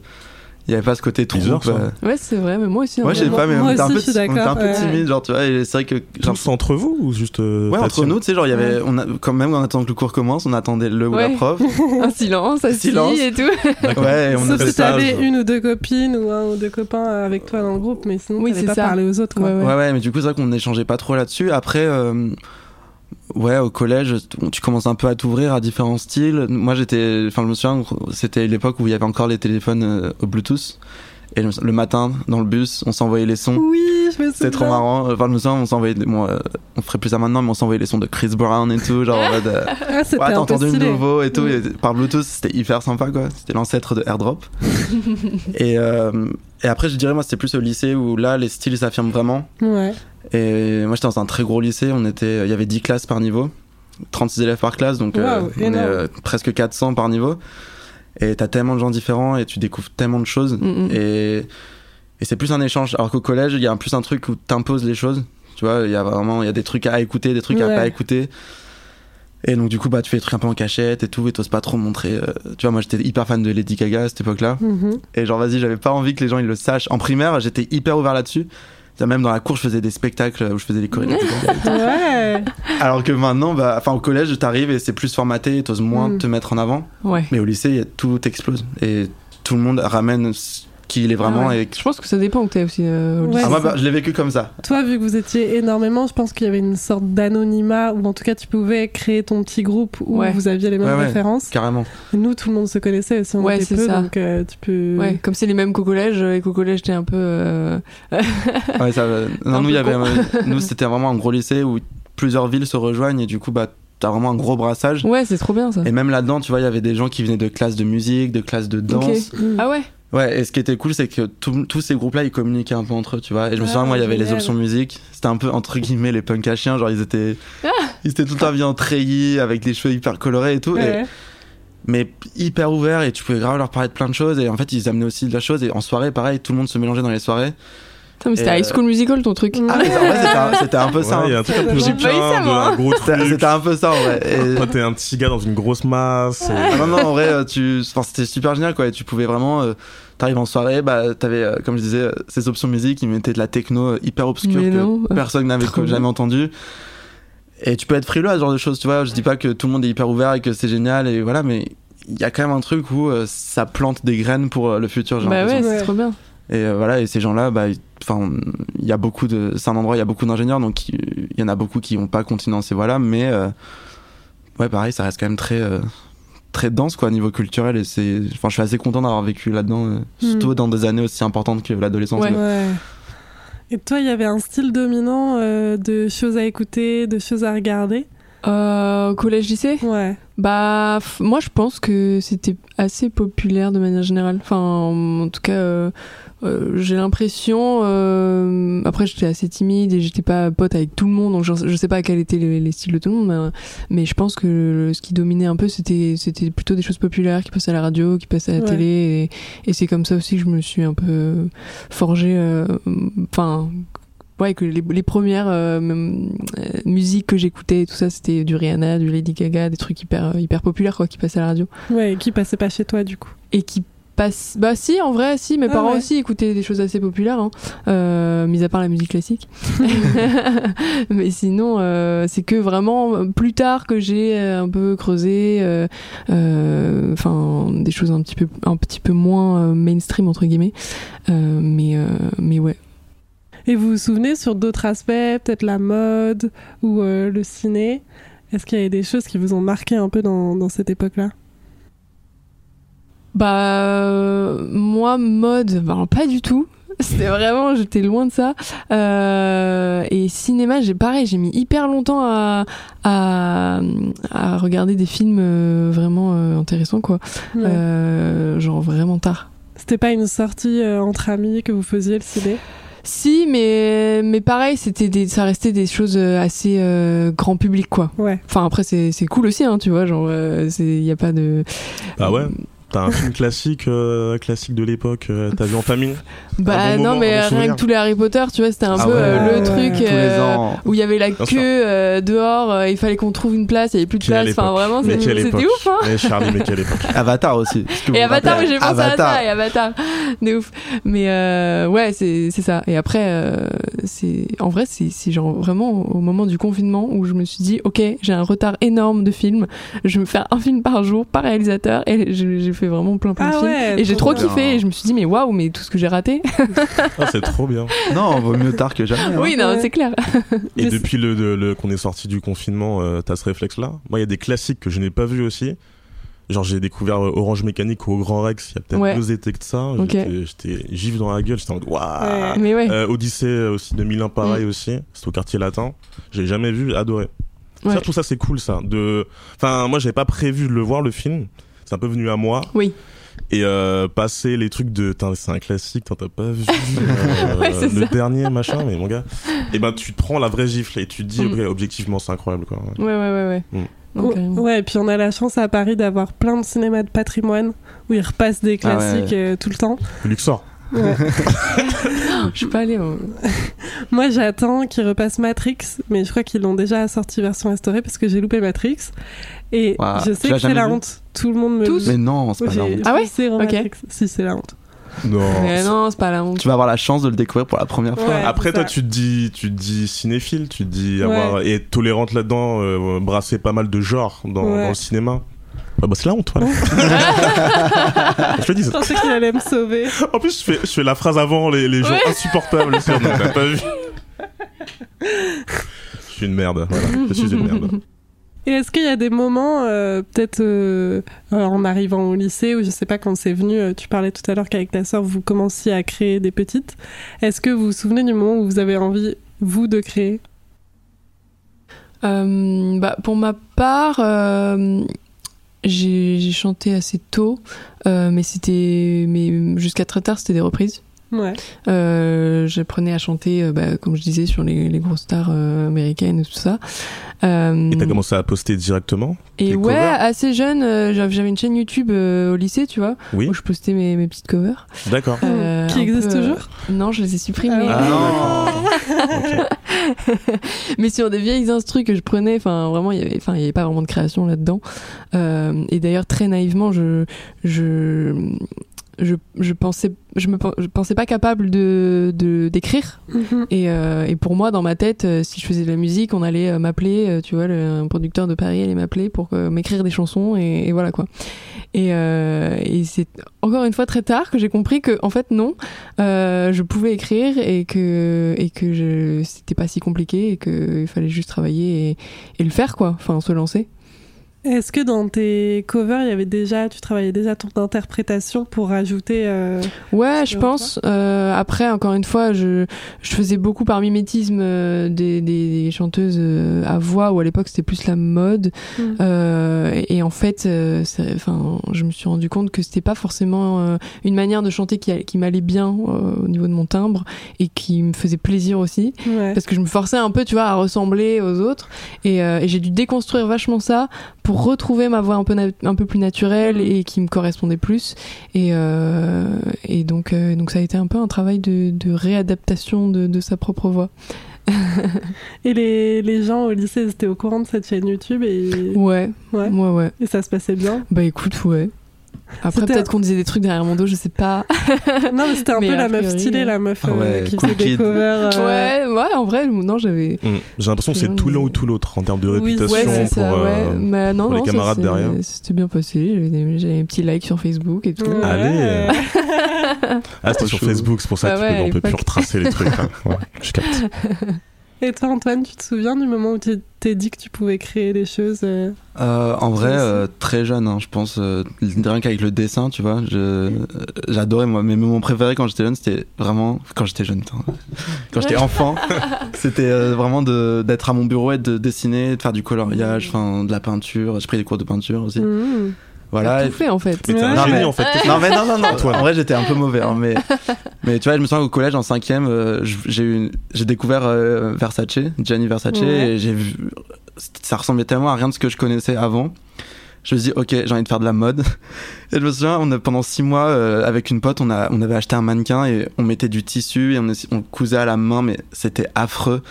il y avait pas ce côté Bizarre, troupe. ça. euh. Ouais, c'est vrai, mais moi aussi. Ouais, je sais vrai. pas, mais Moi on était un aussi, peu, un peu ouais. timide, genre, tu vois, et c'est vrai que, genre, Tous entre vous ou juste euh, ouais, entre nous, tu sais, genre, il y avait, on a, quand même, en attendant que le cours commence, on attendait le ou la Ouais. prof. Un silence, assis Silence. et tout. ouais, et on Sauf si t'avais une ou deux copines ou un ou deux copains avec toi dans le groupe, mais sinon Oui, c'est pas ça. parler aux autres. Quoi. Ouais, ouais. Ouais, ouais, mais du coup, c'est vrai qu'on n'échangeait pas trop là-dessus. Après, euh, ouais, au collège, tu- commences un peu à t'ouvrir à différents styles. Moi, j'étais, enfin, je me souviens, c'était l'époque où il y avait encore les téléphones euh, au Bluetooth. Et le, le matin, dans le bus, on s'envoyait les sons. Oui, je me. C'était trop marrant. Enfin, je me souviens, on s'envoyait, bon, euh, on ferait plus ça maintenant, mais on s'envoyait les sons de Chris Brown et tout, genre, en mode, euh, Ah, ouais, t'as entendu stylé. nouveau et tout, Mm. et par Bluetooth, c'était hyper sympa, quoi. C'était l'ancêtre de AirDrop. et, euh, et après, je dirais, moi, c'était plus au lycée où là, les styles s'affirment vraiment. Ouais. Et moi, j'étais dans un très gros lycée. On était, il y avait 10 classes par niveau, 36 élèves par classe, donc euh, Waouh, on est euh, presque 400 par niveau. Et t'as tellement de gens différents et tu découvres tellement de choses. Mm, mm. Et, et c'est plus un échange. Alors qu'au collège, il y a plus un truc où t'imposes les choses. Tu vois, il y a vraiment, il y a des trucs à écouter, des trucs à Ouais. pas écouter. Et donc du coup, bah, tu fais des trucs un peu en cachette et tout, et t'oses pas trop montrer. euh, tu vois, moi, j'étais hyper fan de Lady Gaga à cette époque-là. Mhm. Et genre, vas-y, j'avais pas envie que les gens ils le sachent. En primaire, j'étais hyper ouvert là-dessus. Même dans la cour, je faisais des spectacles où je faisais des chorégraphies. Ouais. Alors que maintenant, bah, enfin, au collège, t'arrives et c'est plus formaté, t'oses moins Mm. te mettre en avant. Ouais. Mais au lycée, y a- tout explose. Et tout le monde ramène ce qui il est vraiment. Ah ouais. et... Je pense que ça dépend où t'es aussi. euh, au Ouais, lycée. Ah, moi, bah, ça. je l'ai vécu comme ça. Toi, vu que vous étiez énormément, je pense qu'il y avait une sorte d'anonymat où en tout cas tu pouvais créer ton petit groupe où Ouais. vous aviez les mêmes Ouais, ouais. références. Carrément. Nous, tout le monde se connaissait aussi, on Ouais, était c'est peu, ça. donc euh, tu peux. Ouais, comme c'est les mêmes qu'au collège, et qu'au collège t'es un peu. euh, Ouais, ça, va. non, Un nous, il y peu avait, con. nous, c'était vraiment un gros lycée où plusieurs villes se rejoignent et du coup, bah, t'as vraiment un gros brassage. Ouais, c'est trop bien ça. Et même là-dedans, tu vois, il y avait des gens qui venaient de classes de musique, de classes de danse. Mm. Ah ouais Ouais, et ce qui était cool, c'est que tout- tous ces groupes-là, ils communiquaient un peu entre eux, tu vois. Et je me Ah, souviens, moi, il y avait les options musique. C'était un peu, entre guillemets, les punk à chiens. Genre, ils étaient, Ah. ils étaient tout le temps bien en treillis, avec des cheveux hyper colorés et tout. et- Ouais. mais hyper ouverts, et tu pouvais grave leur parler de plein de choses. Et en fait, ils amenaient aussi de la chose. Et en soirée, pareil, tout le monde se mélangeait dans les soirées. C'était High School Musical ton truc. Ah, mais en vrai, c'était un, peu ça. Il y a hein. un truc un peu C'était truc. c'était un peu ça, en vrai. Toi, t'es un petit gars dans une grosse masse. Ah non, non, en vrai, euh, tu... enfin, c'était super génial, quoi. Et tu pouvais vraiment. euh, T'arrives en soirée, bah, t'avais, euh, comme je disais, euh, ces options musique, ils mettaient de la techno euh, hyper obscure que personne n'avait jamais entendu. Et tu peux être frileux à ce genre de choses, tu vois. Je dis pas que tout le monde est hyper ouvert et que c'est génial, et voilà, mais il y a quand même un truc où euh, ça plante des graines pour euh, le futur, j'ai Bah ouais, c'est trop bien. Et euh, voilà, et ces gens-là, bah, enfin, il y a beaucoup de, c'est un endroit, il y a beaucoup d'ingénieurs, donc il y en a beaucoup qui n'ont pas continué dans ces voies-là, mais euh, ouais, pareil, ça reste quand même très, euh, très dense quoi, au niveau culturel. Et c'est, enfin, je suis assez content d'avoir vécu là-dedans, euh, surtout dans des années aussi importantes que l'adolescence. Ouais. quoi. Ouais. Et toi, il y avait un style dominant euh, de choses à écouter, de choses à regarder? Euh, collège lycée? Ouais. Bah, f- moi je pense que c'était assez populaire de manière générale. Enfin, en tout cas, euh, euh, j'ai l'impression. euh, après, j'étais assez timide et j'étais pas pote avec tout le monde, donc je, je sais pas quels étaient les, les styles de tout le monde, mais, mais je pense que le- ce qui dominait un peu, c'était c'était plutôt des choses populaires qui passaient à la radio, qui passaient à la Ouais. télé, et, et c'est comme ça aussi que je me suis un peu forgé. euh, Enfin. Ouais, que les, les premières euh, musiques que j'écoutais et tout ça, c'était du Rihanna, du Lady Gaga, des trucs hyper, hyper populaires quoi, qui passaient à la radio. Ouais, et qui passait pas chez toi du coup. Et qui Bah, si, en vrai, si, mes Ah parents ouais. aussi écoutaient des choses assez populaires, hein, euh, mis à part la musique classique. Mais sinon, euh, c'est que vraiment plus tard que j'ai euh, un peu creusé, euh, enfin, des choses un petit peu, un petit peu moins mainstream, entre guillemets. Mais, mais ouais. Et vous vous souvenez sur d'autres aspects, peut-être la mode ou le ciné? Est-ce qu'il y avait des choses qui vous ont marqué un peu dans, dans cette époque-là? Bah, euh, moi, mode, bah, pas du tout. C'était vraiment, j'étais loin de ça. Euh, et cinéma, j'ai pareil, j'ai mis hyper longtemps à, à, à regarder des films euh, vraiment euh, intéressants, quoi. Ouais. Euh, genre vraiment tard. C'était pas une sortie euh, entre amis que vous faisiez le ciné? Si, mais, mais pareil, c'était des, ça restait des choses euh, assez euh, grand public, quoi. Ouais. Enfin, après, c'est c'est cool aussi, hein, tu vois, genre, il y a pas de. Bah ouais. T'as un film classique, euh, classique de l'époque, euh, t'as vu en famille? Bah bon non, moment, mais rien que tous les Harry Potter, tu vois, c'était un Ah peu ouais. euh, le Ouais. truc euh, où il y avait la Bien queue euh, dehors, euh, il fallait qu'on trouve une place, il y avait plus de Quelle place. Enfin, vraiment, Mais c'était ouf, hein. Eh Charlie, mais quelle époque Avatar aussi. Et Avatar, oui, j'ai pensé Avatar. à ça, et Avatar, ouf. Mais euh, ouais, c'est c'est ça. Et après, euh, c'est en vrai, c'est genre vraiment au moment du confinement où je me suis dit, ok, j'ai un retard énorme de films, je vais me faire un film par jour, par réalisateur, et j'ai fait vraiment plein plein de Ah films. ouais, et j'ai trop bien. kiffé, et je me suis dit, mais waouh, mais tout ce que j'ai raté. Ah, c'est trop bien. Non, vaut mieux tard que jamais. hein. oui, non, Ouais. c'est clair. Et depuis le, le- le- qu'on est sorti du confinement, euh, t'as ce réflexe-là? Moi, il y a des classiques que je n'ai pas vus aussi. Genre, j'ai découvert euh, Orange Mécanique au Grand Rex il y a peut-être Ouais. deux étés que ça. Ok. J'étais- J'étais gif dans la gueule, j'étais en mode waouh Ouais. Mais ouais. Euh, Odyssée euh, aussi 2001 pareil Mm. aussi c'est au quartier latin j'ai jamais vu adoré Ouais. ça trouve ça c'est cool ça de enfin moi j'avais pas prévu de le voir le film c'est un peu venu à moi Oui. et euh, passer les trucs de Tain, c'est un classique t'en t'as pas vu euh, Ouais, le ça. dernier machin mais mon gars et ben tu te prends la vraie gifle et tu te dis Mm. objectivement c'est incroyable quoi Ouais, ouais, ouais, ouais. Mm. Carrément. Ouais, et puis on a la chance à Paris d'avoir plein de cinémas de patrimoine où ils repassent des Ah ouais. classiques euh, tout le temps. Luxor Ouais. Je suis pas allée. hein. Moi, j'attends qu'ils repassent Matrix, mais je crois qu'ils l'ont déjà sorti version restaurée parce que j'ai loupé Matrix. Et je sais que c'est la honte. Tout le monde me Tous Mais non, c'est pas la honte. Ah ouais foncé en Ok. Matrix. Si, c'est la honte. non Mais non, c'est pas la honte. Tu vas avoir la chance de le découvrir pour la première fois. Ouais. Après, c'est toi, tu te dis, tu te dis cinéphile, tu te dis avoir et être tolérante là-dedans, euh, brasser pas mal de genres dans, Ouais. dans le cinéma. Bah, bah, c'est la honte, voilà. je te dis. Je pensais qu'il allait me sauver. En plus, je fais, je fais la phrase avant les, les gens Ouais. insupportables. c'est- on n'a pas vu. je suis une merde. Voilà, je suis une merde. Et est-ce qu'il y a des moments, euh, peut-être euh, euh, en arrivant au lycée, ou je sais pas quand c'est venu, euh, tu parlais tout à l'heure qu'avec ta sœur vous commenciez à créer des petites. Est-ce que vous vous souvenez du moment où vous avez envie, vous, de créer? Euh, bah, pour ma part, euh, j'ai chanté assez tôt, euh, mais c'était, mais jusqu'à très tard, c'était des reprises. Ouais. Euh, J'apprenais à chanter, euh, bah, comme je disais, sur les, les grosses stars euh, américaines et tout ça. Euh, Et t'as commencé à poster directement et ouais, covers assez jeune, euh, j'avais une chaîne YouTube euh, au lycée, tu vois, Oui, où je postais mes, mes petites covers. d'accord. Euh, Qui un existe peu, euh, toujours? Non, je les ai supprimés. Ah ouais. Ok. mais sur des vieilles instrus que je prenais enfin vraiment il y avait enfin il y avait pas vraiment de création là-dedans Euh, et d'ailleurs très naïvement je je je, je pensais je me je pensais pas capable de de d'écrire. Mhm. et, euh, et pour moi dans ma tête euh, si je faisais de la musique on allait euh, m'appeler tu vois le, un producteur de Paris allait m'appeler pour m'écrire des chansons et, et voilà quoi. Et, euh, et c'est encore une fois très tard que j'ai compris que en fait non euh, je pouvais écrire et que et que c'était pas si compliqué et que il fallait juste travailler et, et le faire quoi. Enfin se lancer Est-ce que dans tes covers, il y avait déjà, tu travaillais déjà ton interprétation pour rajouter euh, Ouais, je pense. Euh, après, encore une fois, je, je faisais beaucoup par mimétisme euh, des, des, des chanteuses euh, à voix, où à l'époque c'était plus la mode. Mm. Euh, et, et en fait, euh, enfin, je me suis rendu compte que c'était pas forcément une manière de chanter qui, qui m'allait bien euh, au niveau de mon timbre et qui me faisait plaisir aussi. Ouais. parce que je me forçais un peu, tu vois, à ressembler aux autres. Et, euh, et j'ai dû déconstruire vachement ça pour retrouver ma voix un peu, un peu plus naturelle et qui me correspondait plus. Et, euh, et donc, euh, donc ça a été un peu un travail de, de réadaptation de, de sa propre voix. Et les, les gens au lycée, étaient au courant de cette chaîne YouTube et, Ouais, ouais. ouais, ouais. et ça se passait bien? Bah écoute, ouais. Après, peut-être qu'on disait des trucs derrière mon dos, je sais pas. Non, mais c'était un Mais peu a la meuf stylée, euh, la meuf Ah euh, qui cool faisait des covers. euh, Ouais, ouais, en vrai, non, j'avais. Mm. J'ai l'impression que c'est tout l'un ou tout l'autre en termes de Oui, réputation Ouais, c'est pour, ça, euh, ouais. Mais non, pour les non, camarades derrière. C'était bien passé. J'avais des petits likes sur Facebook et tout. Ouais. Allez. Ah, c'était sur. Facebook, c'est pour ça Bah que tu peux, on à peut plus retracer les trucs. hein. Ouais, je capte. Et toi, Antoine, tu te souviens du moment où tu t'es dit que tu pouvais créer des choses euh, Euh, en vrai, euh, très jeune, hein, je pense. euh, rien qu'avec le dessin, tu vois. J'adorais, moi. Mais mon préféré quand j'étais jeune, c'était vraiment. Quand j'étais jeune, putain. Quand j'étais enfant, c'était vraiment d'être à mon bureau et de dessiner, de faire du coloriage, enfin, de la peinture. J'ai pris des cours de peinture aussi. mmh. Voilà. Tout fait en fait. Mais t'es un Ouais, génie mais- en fait. Non mais non non non. Antoine. En vrai j'étais un peu mauvais hein, mais mais tu vois je me souviens qu'au collège en cinquième euh, j'ai eu une- j'ai découvert euh, Versace Gianni Versace Ouais. et j'ai vu ça ressemblait tellement à rien de ce que je connaissais avant. Je me suis dit ok j'ai envie de faire de la mode et je me souviens on a, pendant six mois euh, avec une pote on a on avait acheté un mannequin et on mettait du tissu et on, cousait à la main mais c'était affreux.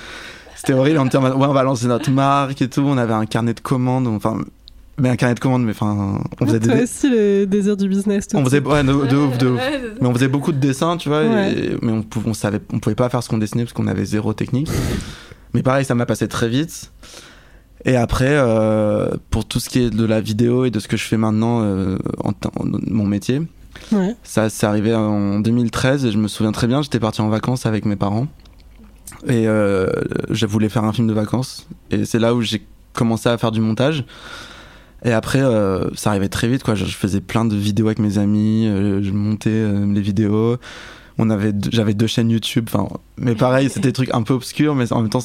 C'était horrible, on était en mode, ouais, on va lancer notre marque et tout, on avait un carnet de commandes, enfin, mais un carnet de commandes, mais enfin, on faisait des, Toi aussi, le désir du business. tout on faisait ouais, de, de ouf, de ouf. Mais on faisait beaucoup de dessins, tu vois, Ouais. et- mais on, on savait, on pouvait pas faire ce qu'on dessinait parce qu'on avait zéro technique. mais pareil, ça m'a passé très vite. Et après, euh, pour tout ce qui est de la vidéo et de ce que je fais maintenant, euh, en, mon métier, Ouais. ça c'est arrivé en 2013 et je me souviens très bien, j'étais parti en vacances avec mes parents et euh, je voulais faire un film de vacances et c'est là où j'ai commencé à faire du montage. Et après, euh, ça arrivait très vite, quoi. Je, je faisais plein de vidéos avec mes amis, euh, je montais euh, les vidéos. On avait, j'avais deux chaînes YouTube. Enfin, mais pareil, c'était des trucs un peu obscurs, mais en même temps,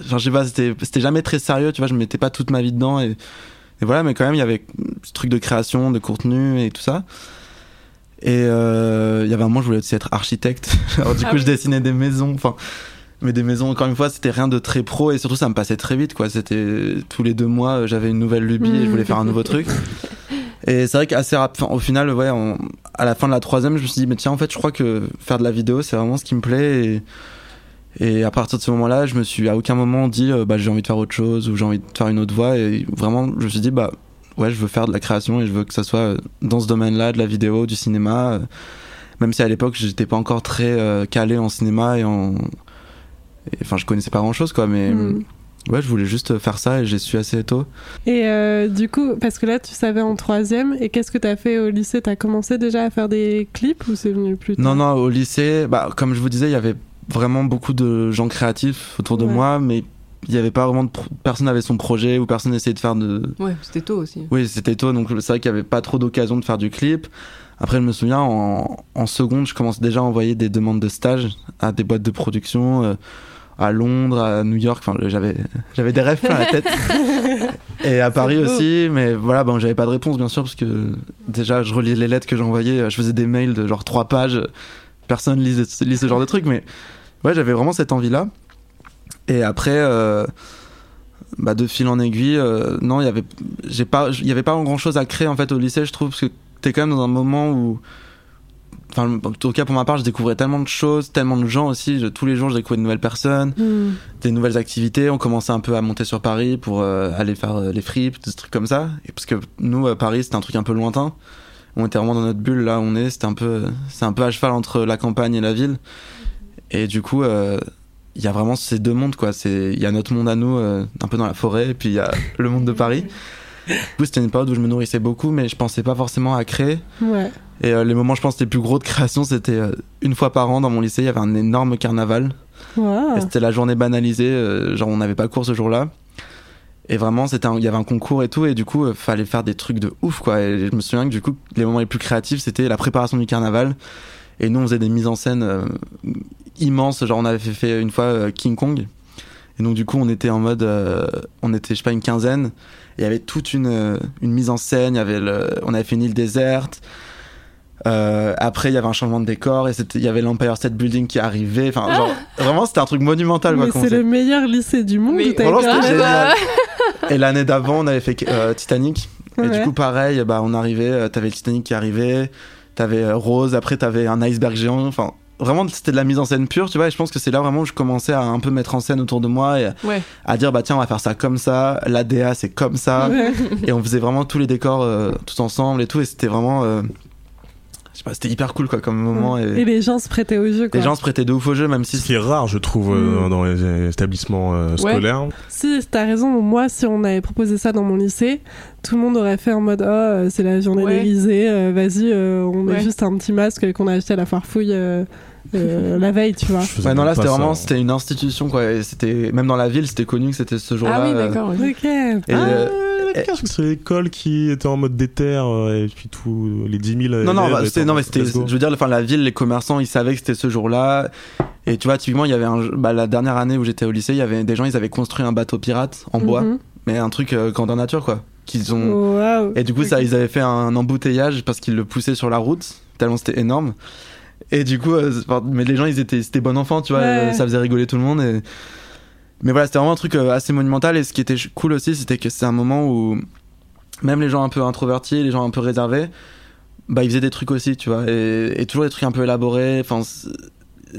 enfin, je sais pas, c'était, c'était jamais très sérieux, tu vois. Je mettais pas toute ma vie dedans et, et voilà. Mais quand même, il y avait ce truc de création, de contenu et tout ça. Et il y avait un moment, je voulais aussi être architecte. Alors du Ah coup, oui. je dessinais des maisons. Enfin, mais des maisons, encore une fois, c'était rien de très pro et surtout, ça me passait très vite, quoi. C'était tous les deux mois, euh, j'avais une nouvelle lubie et je voulais faire un nouveau truc. Et c'est vrai qu'assez rapide, au final, ouais, on- à la fin de la troisième, je me suis dit, mais tiens, en fait, je crois que faire de la vidéo, c'est vraiment ce qui me plaît. Et, et à partir de ce moment-là, je me suis à aucun moment dit, euh, bah, j'ai envie de faire autre chose ou j'ai envie de faire une autre voie. Et vraiment, je me suis dit, bah, ouais, je veux faire de la création et je veux que ça soit euh, dans ce domaine-là, de la vidéo, du cinéma. Même si à l'époque, j'étais pas encore très euh, calé en cinéma et en. Enfin, je connaissais pas grand-chose, quoi, mais. Mm. Ouais, je voulais juste faire ça et j'ai su assez tôt. Et euh, du coup, parce que là, tu savais en troisième, et qu'est-ce que t'as fait au lycée? T'as commencé déjà à faire des clips ou c'est venu plus tard? Non, non, au lycée, bah, comme je vous disais, il y avait vraiment beaucoup de gens créatifs autour de Ouais. moi, mais il n'y avait pas vraiment de. Personne n'avait son projet ou personne essayait de faire de. Ouais, c'était tôt aussi. Oui, c'était tôt, donc c'est vrai qu'il n'y avait pas trop d'occasion de faire du clip. Après, je me souviens, en, en seconde, je commence déjà à envoyer des demandes de stage à des boîtes de production, euh, à Londres, à New York. Enfin, j'avais, j'avais des rêves plein la tête. Et à Paris aussi, mais voilà, bon, j'avais pas de réponse, bien sûr, parce que déjà, je relisais les lettres que j'envoyais, je faisais des mails de genre trois pages. Personne lisait, lit ce genre de trucs, mais ouais, j'avais vraiment cette envie-là. Et après, euh, bah, de fil en aiguille, euh, non, il y avait, j'ai pas, il y avait pas grand chose à créer en fait au lycée, je trouve, parce que t'es quand même dans un moment où, enfin, en tout cas pour ma part, je découvrais tellement de choses, tellement de gens aussi. Je- tous les jours, je découvrais de nouvelles personnes, Hmm. des nouvelles activités. On commençait un peu à monter sur Paris pour euh, aller faire euh, les fripes, des trucs comme ça. Et parce que nous, à Paris, c'était un truc un peu lointain. On était vraiment dans notre bulle, là où on est. C'était un peu, c'est un peu à cheval entre la campagne et la ville. Et du coup, euh, il y a vraiment ces deux mondes, quoi. C'est, il y a notre monde à nous, euh, un peu dans la forêt, et puis il y a le monde de Paris. Du coup, c'était une période où je me nourrissais beaucoup, mais je pensais pas forcément à créer. Ouais. Et euh, les moments, je pense, les plus gros de création, c'était euh, une fois par an dans mon lycée, il y avait un énorme carnaval. Wow. C'était la journée banalisée, euh, genre on n'avait pas cours ce jour-là. Et vraiment, c'était il y avait un concours et tout, et du coup, fallait faire des trucs de ouf, quoi. Et je me souviens que du coup, les moments les plus créatifs, c'était la préparation du carnaval. Et nous, on faisait des mises en scène immenses. Genre, on avait fait, une fois King Kong. Et donc, du coup, on était en mode, on était, je sais pas, une quinzaine. Il y avait toute une, euh, une mise en scène. Il y avait le, on avait fait une île déserte. Euh, après, il y avait un changement de décor et c'était- il y avait l'Empire State Building qui arrivait. Enfin, genre, vraiment, c'était un truc monumental. Mais c'est le meilleur lycée du monde. Mais vraiment, génial. Et l'année d'avant, on avait fait euh, Titanic. Et du coup, pareil, bah, on arrivait, t'avais le Titanic qui arrivait, t'avais Rose, après t'avais un iceberg géant. Enfin, vraiment, c'était de la mise en scène pure, tu vois. Et je pense que c'est là vraiment où je commençais à un peu mettre en scène autour de moi et Ouais. à dire, bah tiens, on va faire ça comme ça. L'ADA, c'est comme ça. Ouais. Et on faisait vraiment tous les décors euh, tous ensemble et tout. Et c'était vraiment. Je sais pas, c'était hyper cool, quoi, comme moment. Et, Et les gens se prêtaient au jeu. Quoi. les gens se prêtaient de ouf au jeu, même si Ce qui est rare, je trouve, euh, Mm. dans les établissements euh, scolaires. Si, t'as raison. Moi, si on avait proposé ça dans mon lycée, tout le monde aurait fait en mode Oh, euh, c'est la journée Ouais. d'Élysée, euh, vas-y, euh, on met Ouais. juste un petit masque qu'on a acheté à la foire fouille euh, euh, la veille, tu vois. Ouais, non, là, c'était vraiment, c'était une institution, quoi. C'était, même dans la ville, c'était connu que c'était ce jour-là. Ah oui, euh, d'accord. ok. Ok. Et, Ah, euh, d'accord, c'est l'école qui était en mode déter euh, et puis tous les 10 000 Non, non, bah, c'était, non, mais c'était, je veux dire, enfin, la ville, les commerçants, ils savaient que c'était ce jour-là. Et tu vois, typiquement, il y avait un, bah, la dernière année où j'étais au lycée, il y avait des gens, ils avaient construit un bateau pirate en bois, Mhm. mais un truc euh, grandeur nature, quoi. Qu'ils ont. Et du coup, ça, ils avaient fait un embouteillage parce qu'ils le poussaient sur la route, tellement c'était énorme. Et du coup, euh, mais les gens, ils étaient, c'était bon enfant, tu vois, Ouais. ça faisait rigoler tout le monde. Et... Mais voilà, c'était vraiment un truc euh, assez monumental. Et ce qui était cool aussi, c'était que c'est un moment où même les gens un peu introvertis, les gens un peu réservés, bah, ils faisaient des trucs aussi, tu vois, et, et toujours des trucs un peu élaborés. Enfin,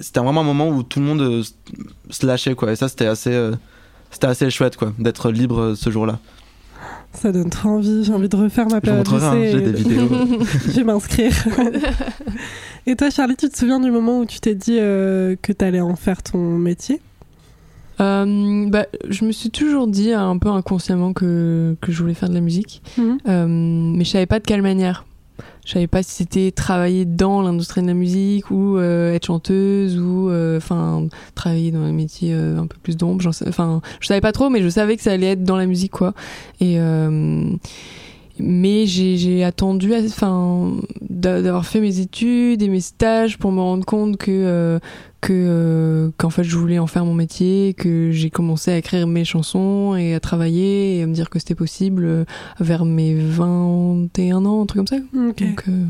c'était vraiment un moment où tout le monde euh, se lâchait, quoi. Et ça, c'était assez, euh, c'était assez chouette, quoi, d'être libre ce jour-là. Ça donne trop envie. J'ai envie de refaire ma Je vous période montrerai, hein, lycée. j'ai des vidéos. Je vais m'inscrire. Et toi, Charlie, tu te souviens du moment où tu t'es dit euh, que t'allais en faire ton métier? Euh, bah, je me suis toujours dit euh, un peu inconsciemment que, que je voulais faire de la musique, Mhm. Euh, mais je savais pas de quelle manière. Je savais pas si c'était travailler dans l'industrie de la musique ou euh, être chanteuse ou euh, enfin travailler dans un métier euh, un peu plus d'ombre. Enfin, je savais pas trop, mais je savais que ça allait être dans la musique quoi. Et euh, mais j'ai attendu, enfin, d'a- d'avoir fait mes études et mes stages pour me rendre compte que que euh, qu'en fait je voulais en faire mon métier, que j'ai commencé à écrire mes chansons et à travailler et à me dire que c'était possible euh, vers mes 21 ans, un truc comme ça. Ok. Donc euh,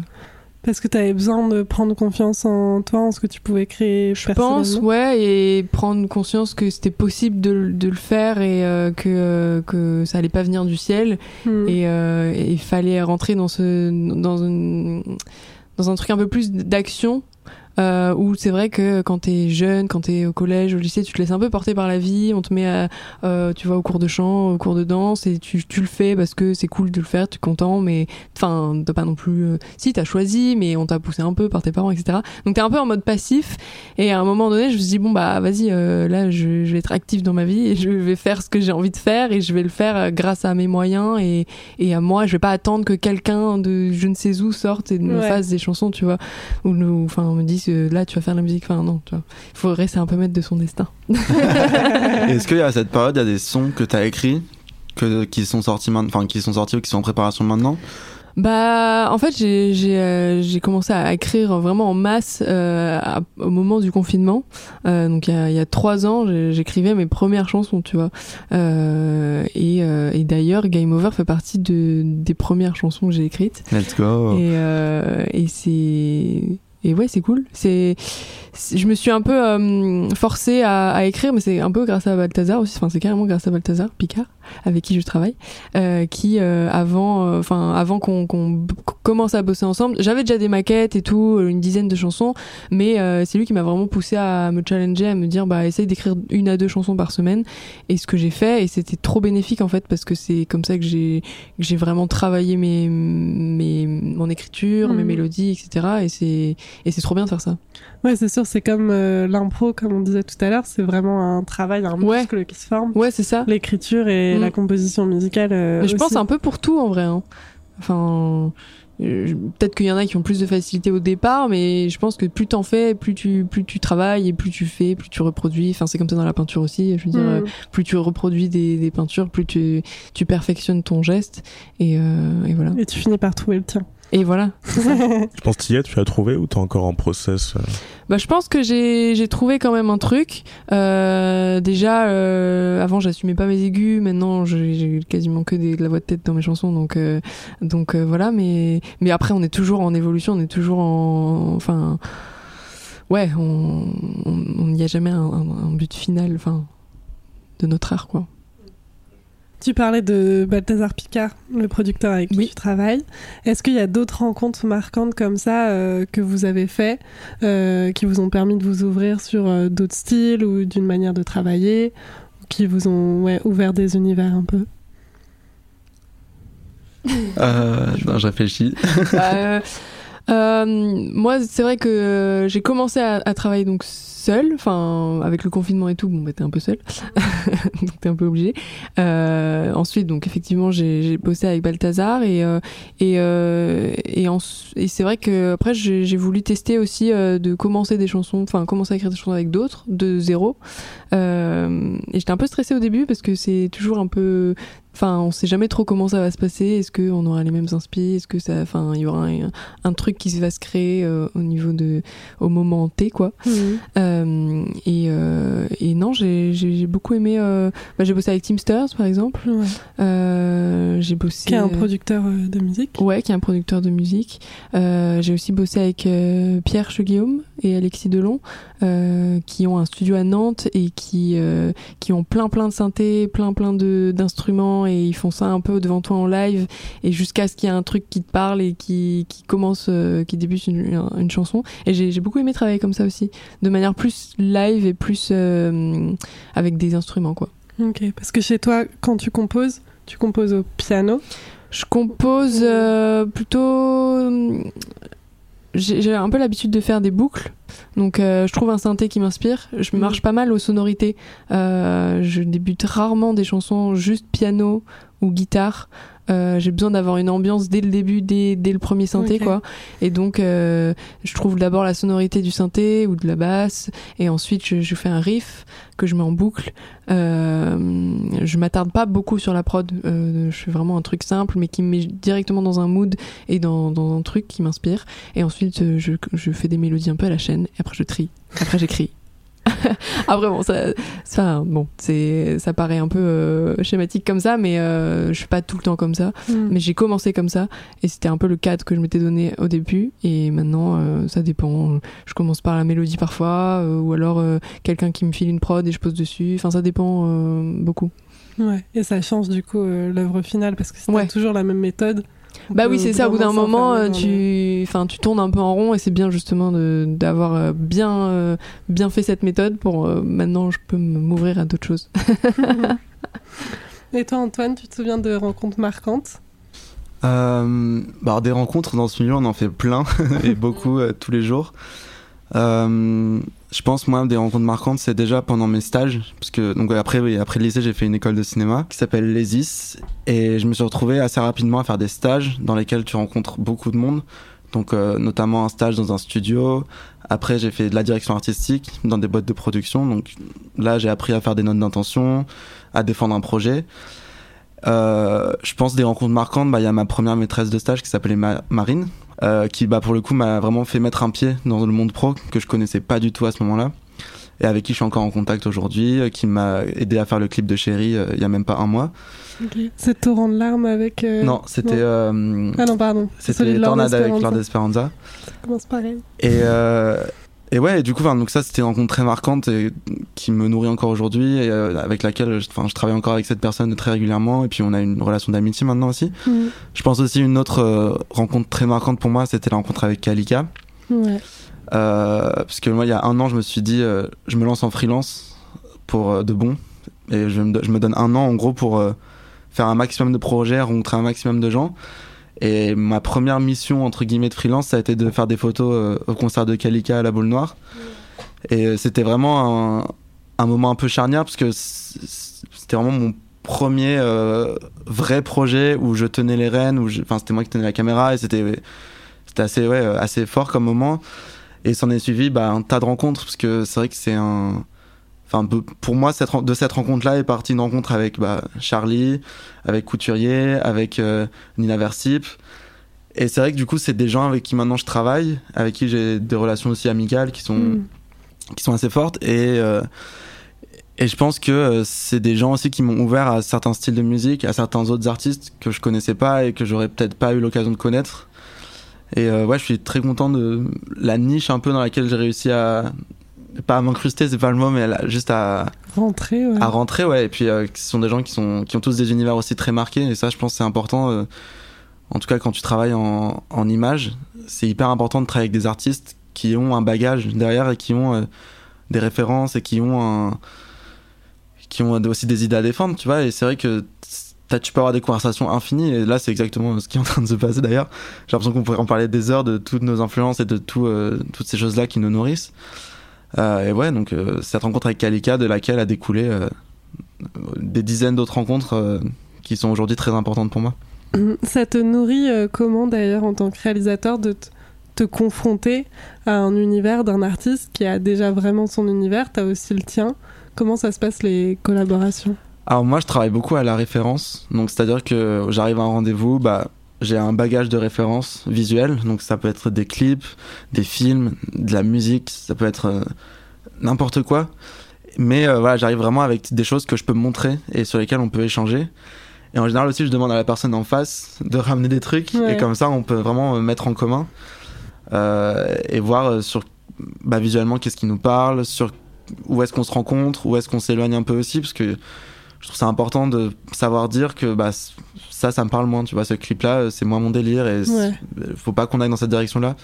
Parce que t'avais besoin de prendre confiance en toi, en ce que tu pouvais créer je pense, ouais, et prendre conscience que c'était possible de, de le faire et euh, que euh, que ça allait pas venir du ciel et euh, et il fallait rentrer dans ce dans une dans un truc un peu plus d'action euh, où c'est vrai que quand t'es jeune, quand t'es au collège, au lycée, tu te laisses un peu porter par la vie, on te met à, euh, tu vois, au cours de chant, au cours de danse, et tu, tu le fais parce que c'est cool de le faire, tu es content, mais enfin, t'as pas non plus, euh, si t'as choisi, mais on t'a poussé un peu par tes parents, etc. Donc t'es un peu en mode passif, et à un moment donné, je me suis dit bon bah vas-y, euh, là je, je vais être active dans ma vie et je vais faire ce que j'ai envie de faire et je vais le faire euh, grâce à mes moyens et, et à moi. Je vais pas attendre que quelqu'un de je ne sais où sorte et me Ouais. fasse des chansons, tu vois, ou nous, enfin me dise là tu vas faire de la musique. Enfin non, tu vois, il faut rester un peu maître de son destin. Est-ce qu'il y a à cette période, il y a des sons que t'as écrits que, qui sont sortis maintenant, enfin qui sont sortis ou qui sont en préparation maintenant? Bah, en fait, j'ai j'ai euh, j'ai commencé à écrire vraiment en masse euh, à- au moment du confinement. Euh, donc il y a, il y a trois ans, j'écrivais mes premières chansons, tu vois. Et et d'ailleurs, Game Over fait partie de des premières chansons que j'ai écrites. Let's go. Et, et c'est et ouais, c'est cool. C'est je me suis un peu euh, forcée à, à écrire, mais c'est un peu grâce à Balthazar aussi. Enfin, c'est carrément grâce à Balthazar Picard, avec qui je travaille, euh, qui euh, avant, euh, enfin avant qu'on b- commence à bosser ensemble, j'avais déjà des maquettes et tout, une dizaine de chansons, mais euh, c'est lui qui m'a vraiment poussé à me challenger, à me dire bah essaye d'écrire une à deux chansons par semaine. Et ce que j'ai fait, et c'était trop bénéfique en fait parce que c'est comme ça que j'ai que j'ai vraiment travaillé mes, mes mon écriture, mes Mhm. mélodies, etc. Et c'est et c'est trop bien de faire ça. Ouais, c'est sûr, c'est comme euh, l'impro, comme on disait tout à l'heure, c'est vraiment un travail, un Ouais. muscle qui se forme. Ouais, c'est ça. L'écriture et Mm. la composition musicale. euh, Mais je pense un peu pour tout en vrai. hein. Enfin, peut-être qu'il y en a qui ont plus de facilité au départ, mais je pense que plus t'en fais, plus tu, plus tu travailles et plus tu fais, plus tu reproduis. Enfin, c'est comme ça dans la peinture aussi. Je veux dire, Mm. plus tu reproduis des, des peintures, plus tu, tu perfectionnes ton geste. Et, euh, et voilà. Et tu finis par trouver le tien. Et voilà. Je pense que tu y es, tu as trouvé ou t'es encore en process euh? Bah, je pense que j'ai trouvé quand même un truc. Euh, déjà, euh, avant, j'assumais pas mes aigus. Maintenant, j'ai quasiment que des, de la voix de tête dans mes chansons. Donc, euh, donc voilà. Mais, mais après, on est toujours en évolution. On est toujours en. Enfin. Ouais, on on- on n'y a jamais un, un- un but final enfin, de notre art, quoi. Tu parlais de Balthazar Picard, le producteur avec qui Oui. tu travailles. Est-ce qu'il y a d'autres rencontres marquantes comme ça euh, que vous avez fait, euh, qui vous ont permis de vous ouvrir sur euh, d'autres styles ou d'une manière de travailler, ou qui vous ont ouais, ouvert des univers un peu? Euh, non, je réfléchis. Euh, moi, c'est vrai que euh, j'ai commencé à, travailler donc seule, enfin avec le confinement et tout, bon, bah, t'es un peu seule, donc t'es un peu obligé. Euh, ensuite, donc effectivement, j'ai bossé avec Balthazar et euh, et et, et c'est vrai que après j'ai voulu tester aussi de commencer des chansons, enfin commencer à écrire des chansons avec d'autres de zéro. Et j'étais un peu stressée au début parce que c'est toujours un peu Enfin, on sait jamais trop comment ça va se passer. Est-ce qu'on aura les mêmes inspi Est-ce que ça, enfin, il y aura un, un truc qui va se créer euh, au niveau de, au moment T, quoi. Euh, et, euh, et non, j'ai beaucoup aimé. euh, bah, j'ai bossé avec Teamsters, par exemple. Ouais. Euh, j'ai bossé. Qui est un euh, producteur euh, de musique Ouais, qui est un producteur de musique. Euh, j'ai aussi bossé avec euh, Pierre Cheguillaume et Alexis Delon, euh, qui ont un studio à Nantes et qui euh, qui ont plein plein de synthés, plein plein d'instruments et ils font ça un peu devant toi en live et jusqu'à ce qu'il y ait un truc qui te parle et qui qui commence, euh, qui débute une, une, chanson. Et j'ai j'ai beaucoup aimé travailler comme ça aussi, de manière plus live et plus avec des instruments quoi. Ok, parce que chez toi, quand tu composes, tu composes au piano? Je compose euh, plutôt. J'ai un peu l'habitude de faire des boucles. Donc, euh, je trouve un synthé qui m'inspire. Je Mhm. marche pas mal aux sonorités. Euh, je débute rarement des chansons juste piano ou guitare. Euh, j'ai besoin d'avoir une ambiance dès le début, dès, dès le premier synthé, quoi. Et donc, euh, je trouve d'abord la sonorité du synthé ou de la basse, et ensuite je, je fais un riff que je mets en boucle. Euh, je m'attarde pas beaucoup sur la prod. Je fais vraiment un truc simple, mais qui me met directement dans un mood et dans, dans un truc qui m'inspire. Et ensuite, je, je fais des mélodies un peu à la chaîne, et après je trie. Après j'écris. Après bon, ça, ça, bon, c'est, ça paraît un peu euh, schématique comme ça, mais euh, je suis pas tout le temps comme ça. Mm. Mais j'ai commencé comme ça et c'était un peu le cadre que je m'étais donné au début et maintenant euh, ça dépend. Je commence par la mélodie parfois euh, ou alors quelqu'un qui me file une prod et je pose dessus. Enfin ça dépend beaucoup. Ouais. Et ça change du coup l'œuvre finale parce que c'est Ouais. toujours la même méthode. Bah oui c'est ça. Au bout d'un moment euh, tu, enfin tu tournes un peu en rond et c'est bien justement de d'avoir euh, bien euh, bien fait cette méthode pour euh, maintenant je peux m'ouvrir à d'autres choses. Et toi Antoine, tu te souviens de rencontres marquantes? Euh, bah, des rencontres dans ce milieu, on en fait plein et beaucoup euh, tous les jours. Je pense moi des rencontres marquantes, c'est déjà pendant mes stages, parce que donc après après le lycée j'ai fait une école de cinéma qui s'appelle l'ESIS et je me suis retrouvé assez rapidement à faire des stages dans lesquels tu rencontres beaucoup de monde. Donc euh, notamment un stage dans un studio. Après j'ai fait de la direction artistique dans des boîtes de production. Donc là j'ai appris à faire des notes d'intention, à défendre un projet. Euh, je pense des rencontres marquantes, bah, il y a ma première maîtresse de stage qui s'appelait Ma- Marine, euh, qui bah, pour le coup m'a vraiment fait mettre un pied dans le monde pro que je connaissais pas du tout à ce moment-là. Et avec qui je suis encore en contact aujourd'hui, euh, qui m'a aidé à faire le clip de Chéri euh, il y a même pas un mois. C'est Torrent de larmes avec. euh, non, c'était Ah non, pardon. C'était Tornade avec Esperanza. Lord Esperanza. Ça commence pareil. Et, et ouais, et du coup, donc ça, c'était une rencontre très marquante et qui me nourrit encore aujourd'hui et euh, avec laquelle je, enfin, je travaille encore avec cette personne très régulièrement. Et puis, on a une relation d'amitié maintenant aussi. Mm. Je pense aussi une autre euh, rencontre très marquante pour moi, c'était la rencontre avec Kalika. Ouais. Euh, parce que moi, il y a un an, je me suis dit, je me lance en freelance pour de bon. Et je me, do- je me donne un an, en gros, pour faire un maximum de projets, rencontrer un maximum de gens. Et ma première mission, entre guillemets, de freelance, ça a été de faire des photos euh, au concert de Kalika à la Boule Noire. Et euh, c'était vraiment un, moment un peu charnière, parce que c'était vraiment mon premier euh, vrai projet où je tenais les rênes, enfin c'était moi qui tenais la caméra et c'était assez ouais assez fort comme moment. Et s'en est suivi bah, un tas de rencontres parce que c'est vrai que c'est un Enfin, pour moi, cette, de cette rencontre-là est partie une rencontre avec bah, Charlie, avec Couturier, avec euh, Nina Versip. Et c'est vrai que du coup, c'est des gens avec qui maintenant je travaille, avec qui j'ai des relations aussi amicales qui sont, Mm. qui sont assez fortes. Et, euh, et je pense que euh, c'est des gens aussi qui m'ont ouvert à certains styles de musique, à certains autres artistes que je connaissais pas et que j'aurais peut-être pas eu l'occasion de connaître. Et euh, ouais, je suis très content de la niche un peu dans laquelle j'ai réussi à. Pas à m'incruster, c'est pas le mot, mais juste à, Rentrer, ouais. à rentrer, ouais. Et puis, euh, ce sont des gens qui, sont, qui ont tous des univers aussi très marqués. Et ça, je pense, c'est important. euh, en tout cas, quand tu travailles en, en image, c'est hyper important de travailler avec des artistes qui ont un bagage derrière et qui ont euh, des références et qui ont un, qui ont aussi des idées à défendre, tu vois. Et c'est vrai que tu peux avoir des conversations infinies. Et là, c'est exactement ce qui est en train de se passer d'ailleurs. J'ai l'impression qu'on pourrait en parler des heures de toutes nos influences et de tout, euh, toutes ces choses-là qui nous nourrissent. Euh, et ouais, donc euh, cette rencontre avec Kalika, de laquelle a découlé euh, des dizaines d'autres rencontres qui sont aujourd'hui très importantes pour moi. Ça te nourrit comment d'ailleurs en tant que réalisateur de te confronter à un univers d'un artiste qui a déjà vraiment son univers, t'as aussi le tien? Comment ça se passe les collaborations? Alors moi, je travaille beaucoup à la référence. Donc c'est-à-dire que j'arrive à un rendez-vous, bah j'ai un bagage de références visuelles. Donc ça peut être des clips, des films, de la musique, ça peut être euh, n'importe quoi. Mais euh, voilà, j'arrive vraiment avec des choses que je peux montrer et sur lesquelles on peut échanger. Et en général aussi, je demande à la personne en face de ramener des trucs. Ouais. Et comme ça, on peut vraiment euh, mettre en commun euh, et voir sur bah, visuellement qu'est-ce qui nous parle, sur où est-ce qu'on se rencontre, où est-ce qu'on s'éloigne un peu aussi, parce que je trouve ça important de savoir dire que bah, ça, ça me parle moins. Tu vois, ce clip-là, euh, c'est moins mon délire et Ouais. faut pas qu'on aille dans cette direction-là.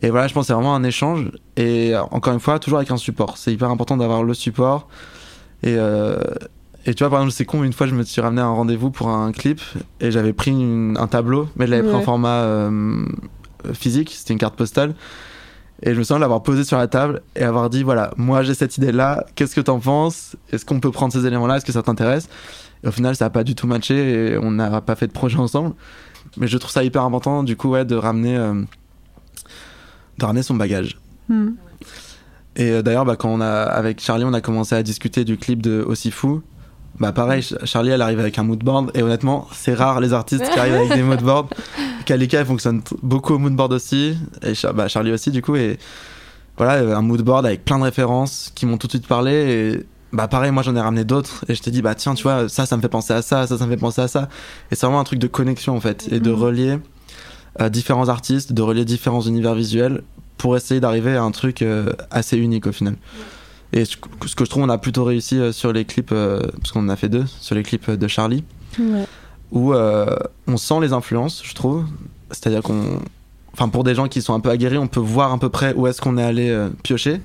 Et voilà, je pense que c'est vraiment un échange. Et euh, encore une fois, toujours avec un support. C'est hyper important d'avoir le support. Et, euh, et tu vois, par exemple, c'est con, une fois, je me suis ramené à un rendez-vous pour un clip et j'avais pris une- un tableau, mais je l'avais pris en format euh, physique, c'était une carte postale. Et je me souviens l'avoir posé sur la table et avoir dit voilà, moi j'ai cette idée-là, qu'est-ce que t'en penses? Est-ce qu'on peut prendre ces éléments-là? Est-ce que ça t'intéresse? Et au final, ça a pas du tout matché et on n'a pas fait de projet ensemble. Mais je trouve ça hyper important, du coup, ouais, de ramener, euh, de ramener son bagage. Hmm. Et euh, d'ailleurs, bah, quand on a, avec Charlie, on a commencé à discuter du clip de Aussi Fou. Bah pareil, Ch- Charlie, elle arrive avec un moodboard et honnêtement, c'est rare les artistes qui arrivent avec des moodboards. Kalika, elle fonctionne beaucoup au moodboard aussi et bah, Charlie aussi du coup et voilà euh, un moodboard avec plein de références qui m'ont tout de suite parlé et bah pareil, moi j'en ai ramené d'autres et je t'ai dit bah tiens tu vois ça ça me fait penser à ça, ça ça me fait penser à ça et c'est vraiment un truc de connexion en fait et de Mhm. relier euh, différents artistes, de relier différents univers visuels pour essayer d'arriver à un truc euh, assez unique au final. Et ce que je trouve, on a plutôt réussi euh, sur les clips, euh, parce qu'on en a fait deux, sur les clips de Charlie, Ouais. où euh, on sent les influences, je trouve. C'est-à-dire qu'on. Enfin, pour des gens qui sont un peu aguerris, on peut voir à peu près où est-ce qu'on est allé euh, piocher.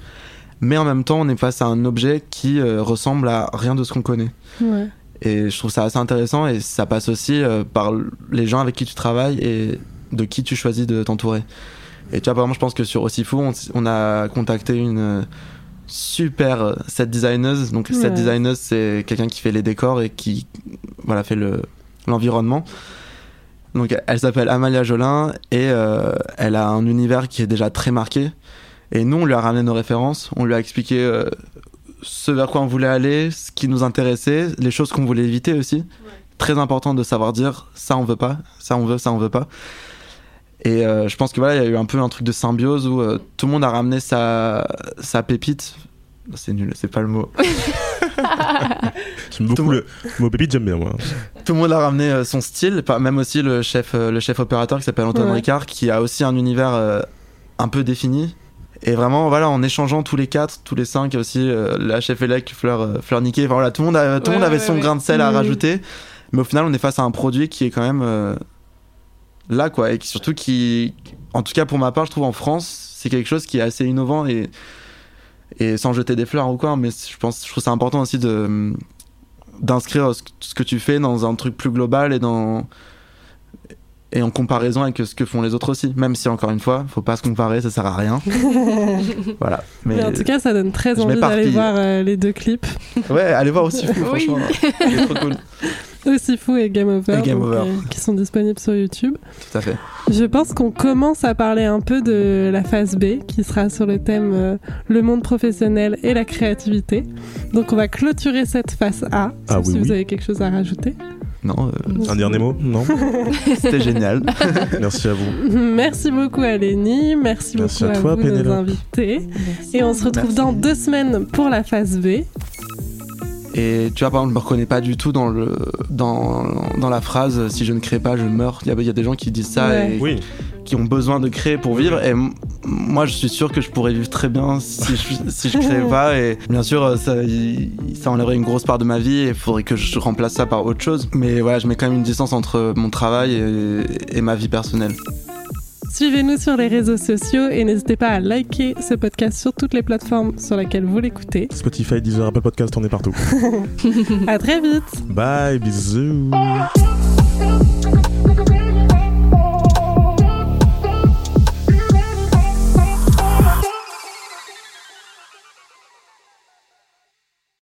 Mais en même temps, on est face à un objet qui euh, ressemble à rien de ce qu'on connaît. Ouais. Et je trouve ça assez intéressant et ça passe aussi euh, par les gens avec qui tu travailles et de qui tu choisis de t'entourer. Et tu vois, par exemple, je pense que sur Aussi Fou, on, a contacté une euh, super euh, set designeuse. Donc, Ouais. set designeuse, c'est quelqu'un qui fait les décors et qui voilà, fait le, l'environnement. Donc, elle s'appelle Amalia Jolin et euh, elle a un univers qui est déjà très marqué. Et nous, on lui a ramené nos références, on lui a expliqué euh, ce vers quoi on voulait aller, ce qui nous intéressait, les choses qu'on voulait éviter aussi. Très important de savoir dire ça on veut pas, ça on veut, ça on veut pas. Et euh, je pense que voilà, il y a eu un peu un truc de symbiose où euh, tout le monde a ramené sa, sa pépite. C'est nul, c'est pas le mot. J'aime beaucoup Tout- le mot pépite, j'aime bien moi. Tout le monde a ramené euh, son style, pas- même aussi le chef, euh, le chef opérateur qui s'appelle Antoine Ouais. Ricard, qui a aussi un univers euh, un peu défini. Et vraiment, voilà, en échangeant tous les quatre, tous les cinq, aussi euh, la chef élec, Fleur, euh, Fleur Niquet, enfin voilà, tout le monde, a- tout le Ouais, monde avait ouais, son ouais. grain de sel à Mhm. rajouter. Mais au final, on est face à un produit qui est quand même euh, là, quoi, et surtout qui, en tout cas pour ma part, je trouve en France, c'est quelque chose qui est assez innovant et et sans jeter des fleurs ou quoi, mais je pense, je trouve ça important aussi de d'inscrire ce que- tu fais dans un truc plus global et dans et en comparaison avec ce que font les autres aussi. Même si encore une fois, faut pas se comparer, ça sert à rien. voilà. Mais, Mais, en tout cas, ça donne très envie d'aller voir euh, les deux clips. ouais, allez voir aussi fou, Oui. franchement. Il est trop cool. Aussi Fou et Game Over, Et Game donc, Over. euh, qui sont disponibles sur YouTube. Tout à fait. Je pense qu'on commence à parler un peu de la phase B, qui sera sur le thème euh, le monde professionnel et la créativité. Donc on va clôturer cette phase A, Ah oui, si oui. vous avez quelque chose à rajouter. Non, euh, Un dernier mot Non c'était génial. Merci à vous. Merci beaucoup à Lénie, merci, Merci beaucoup à toi, vous, nos invités. Et on se retrouve Merci. dans deux semaines pour la phase B. Et tu vois, par exemple, je me reconnais pas du tout dans, le, dans, dans la phrase si je ne crée pas, je meurs. Il y a, il y a des gens qui disent ça Ouais. et Oui, qui ont besoin de créer pour vivre. Et moi, je suis sûr que je pourrais vivre très bien si je, si je créais pas. Et bien sûr, ça, il- ça enlèverait une grosse part de ma vie et il faudrait que je remplace ça par autre chose. Mais voilà, je mets quand même une distance entre mon travail et, et ma vie personnelle. Suivez-nous sur les réseaux sociaux et n'hésitez pas à liker ce podcast sur toutes les plateformes sur lesquelles vous l'écoutez. Spotify, Deezer, Apple Podcast, on est partout. À très vite Bye, bisous.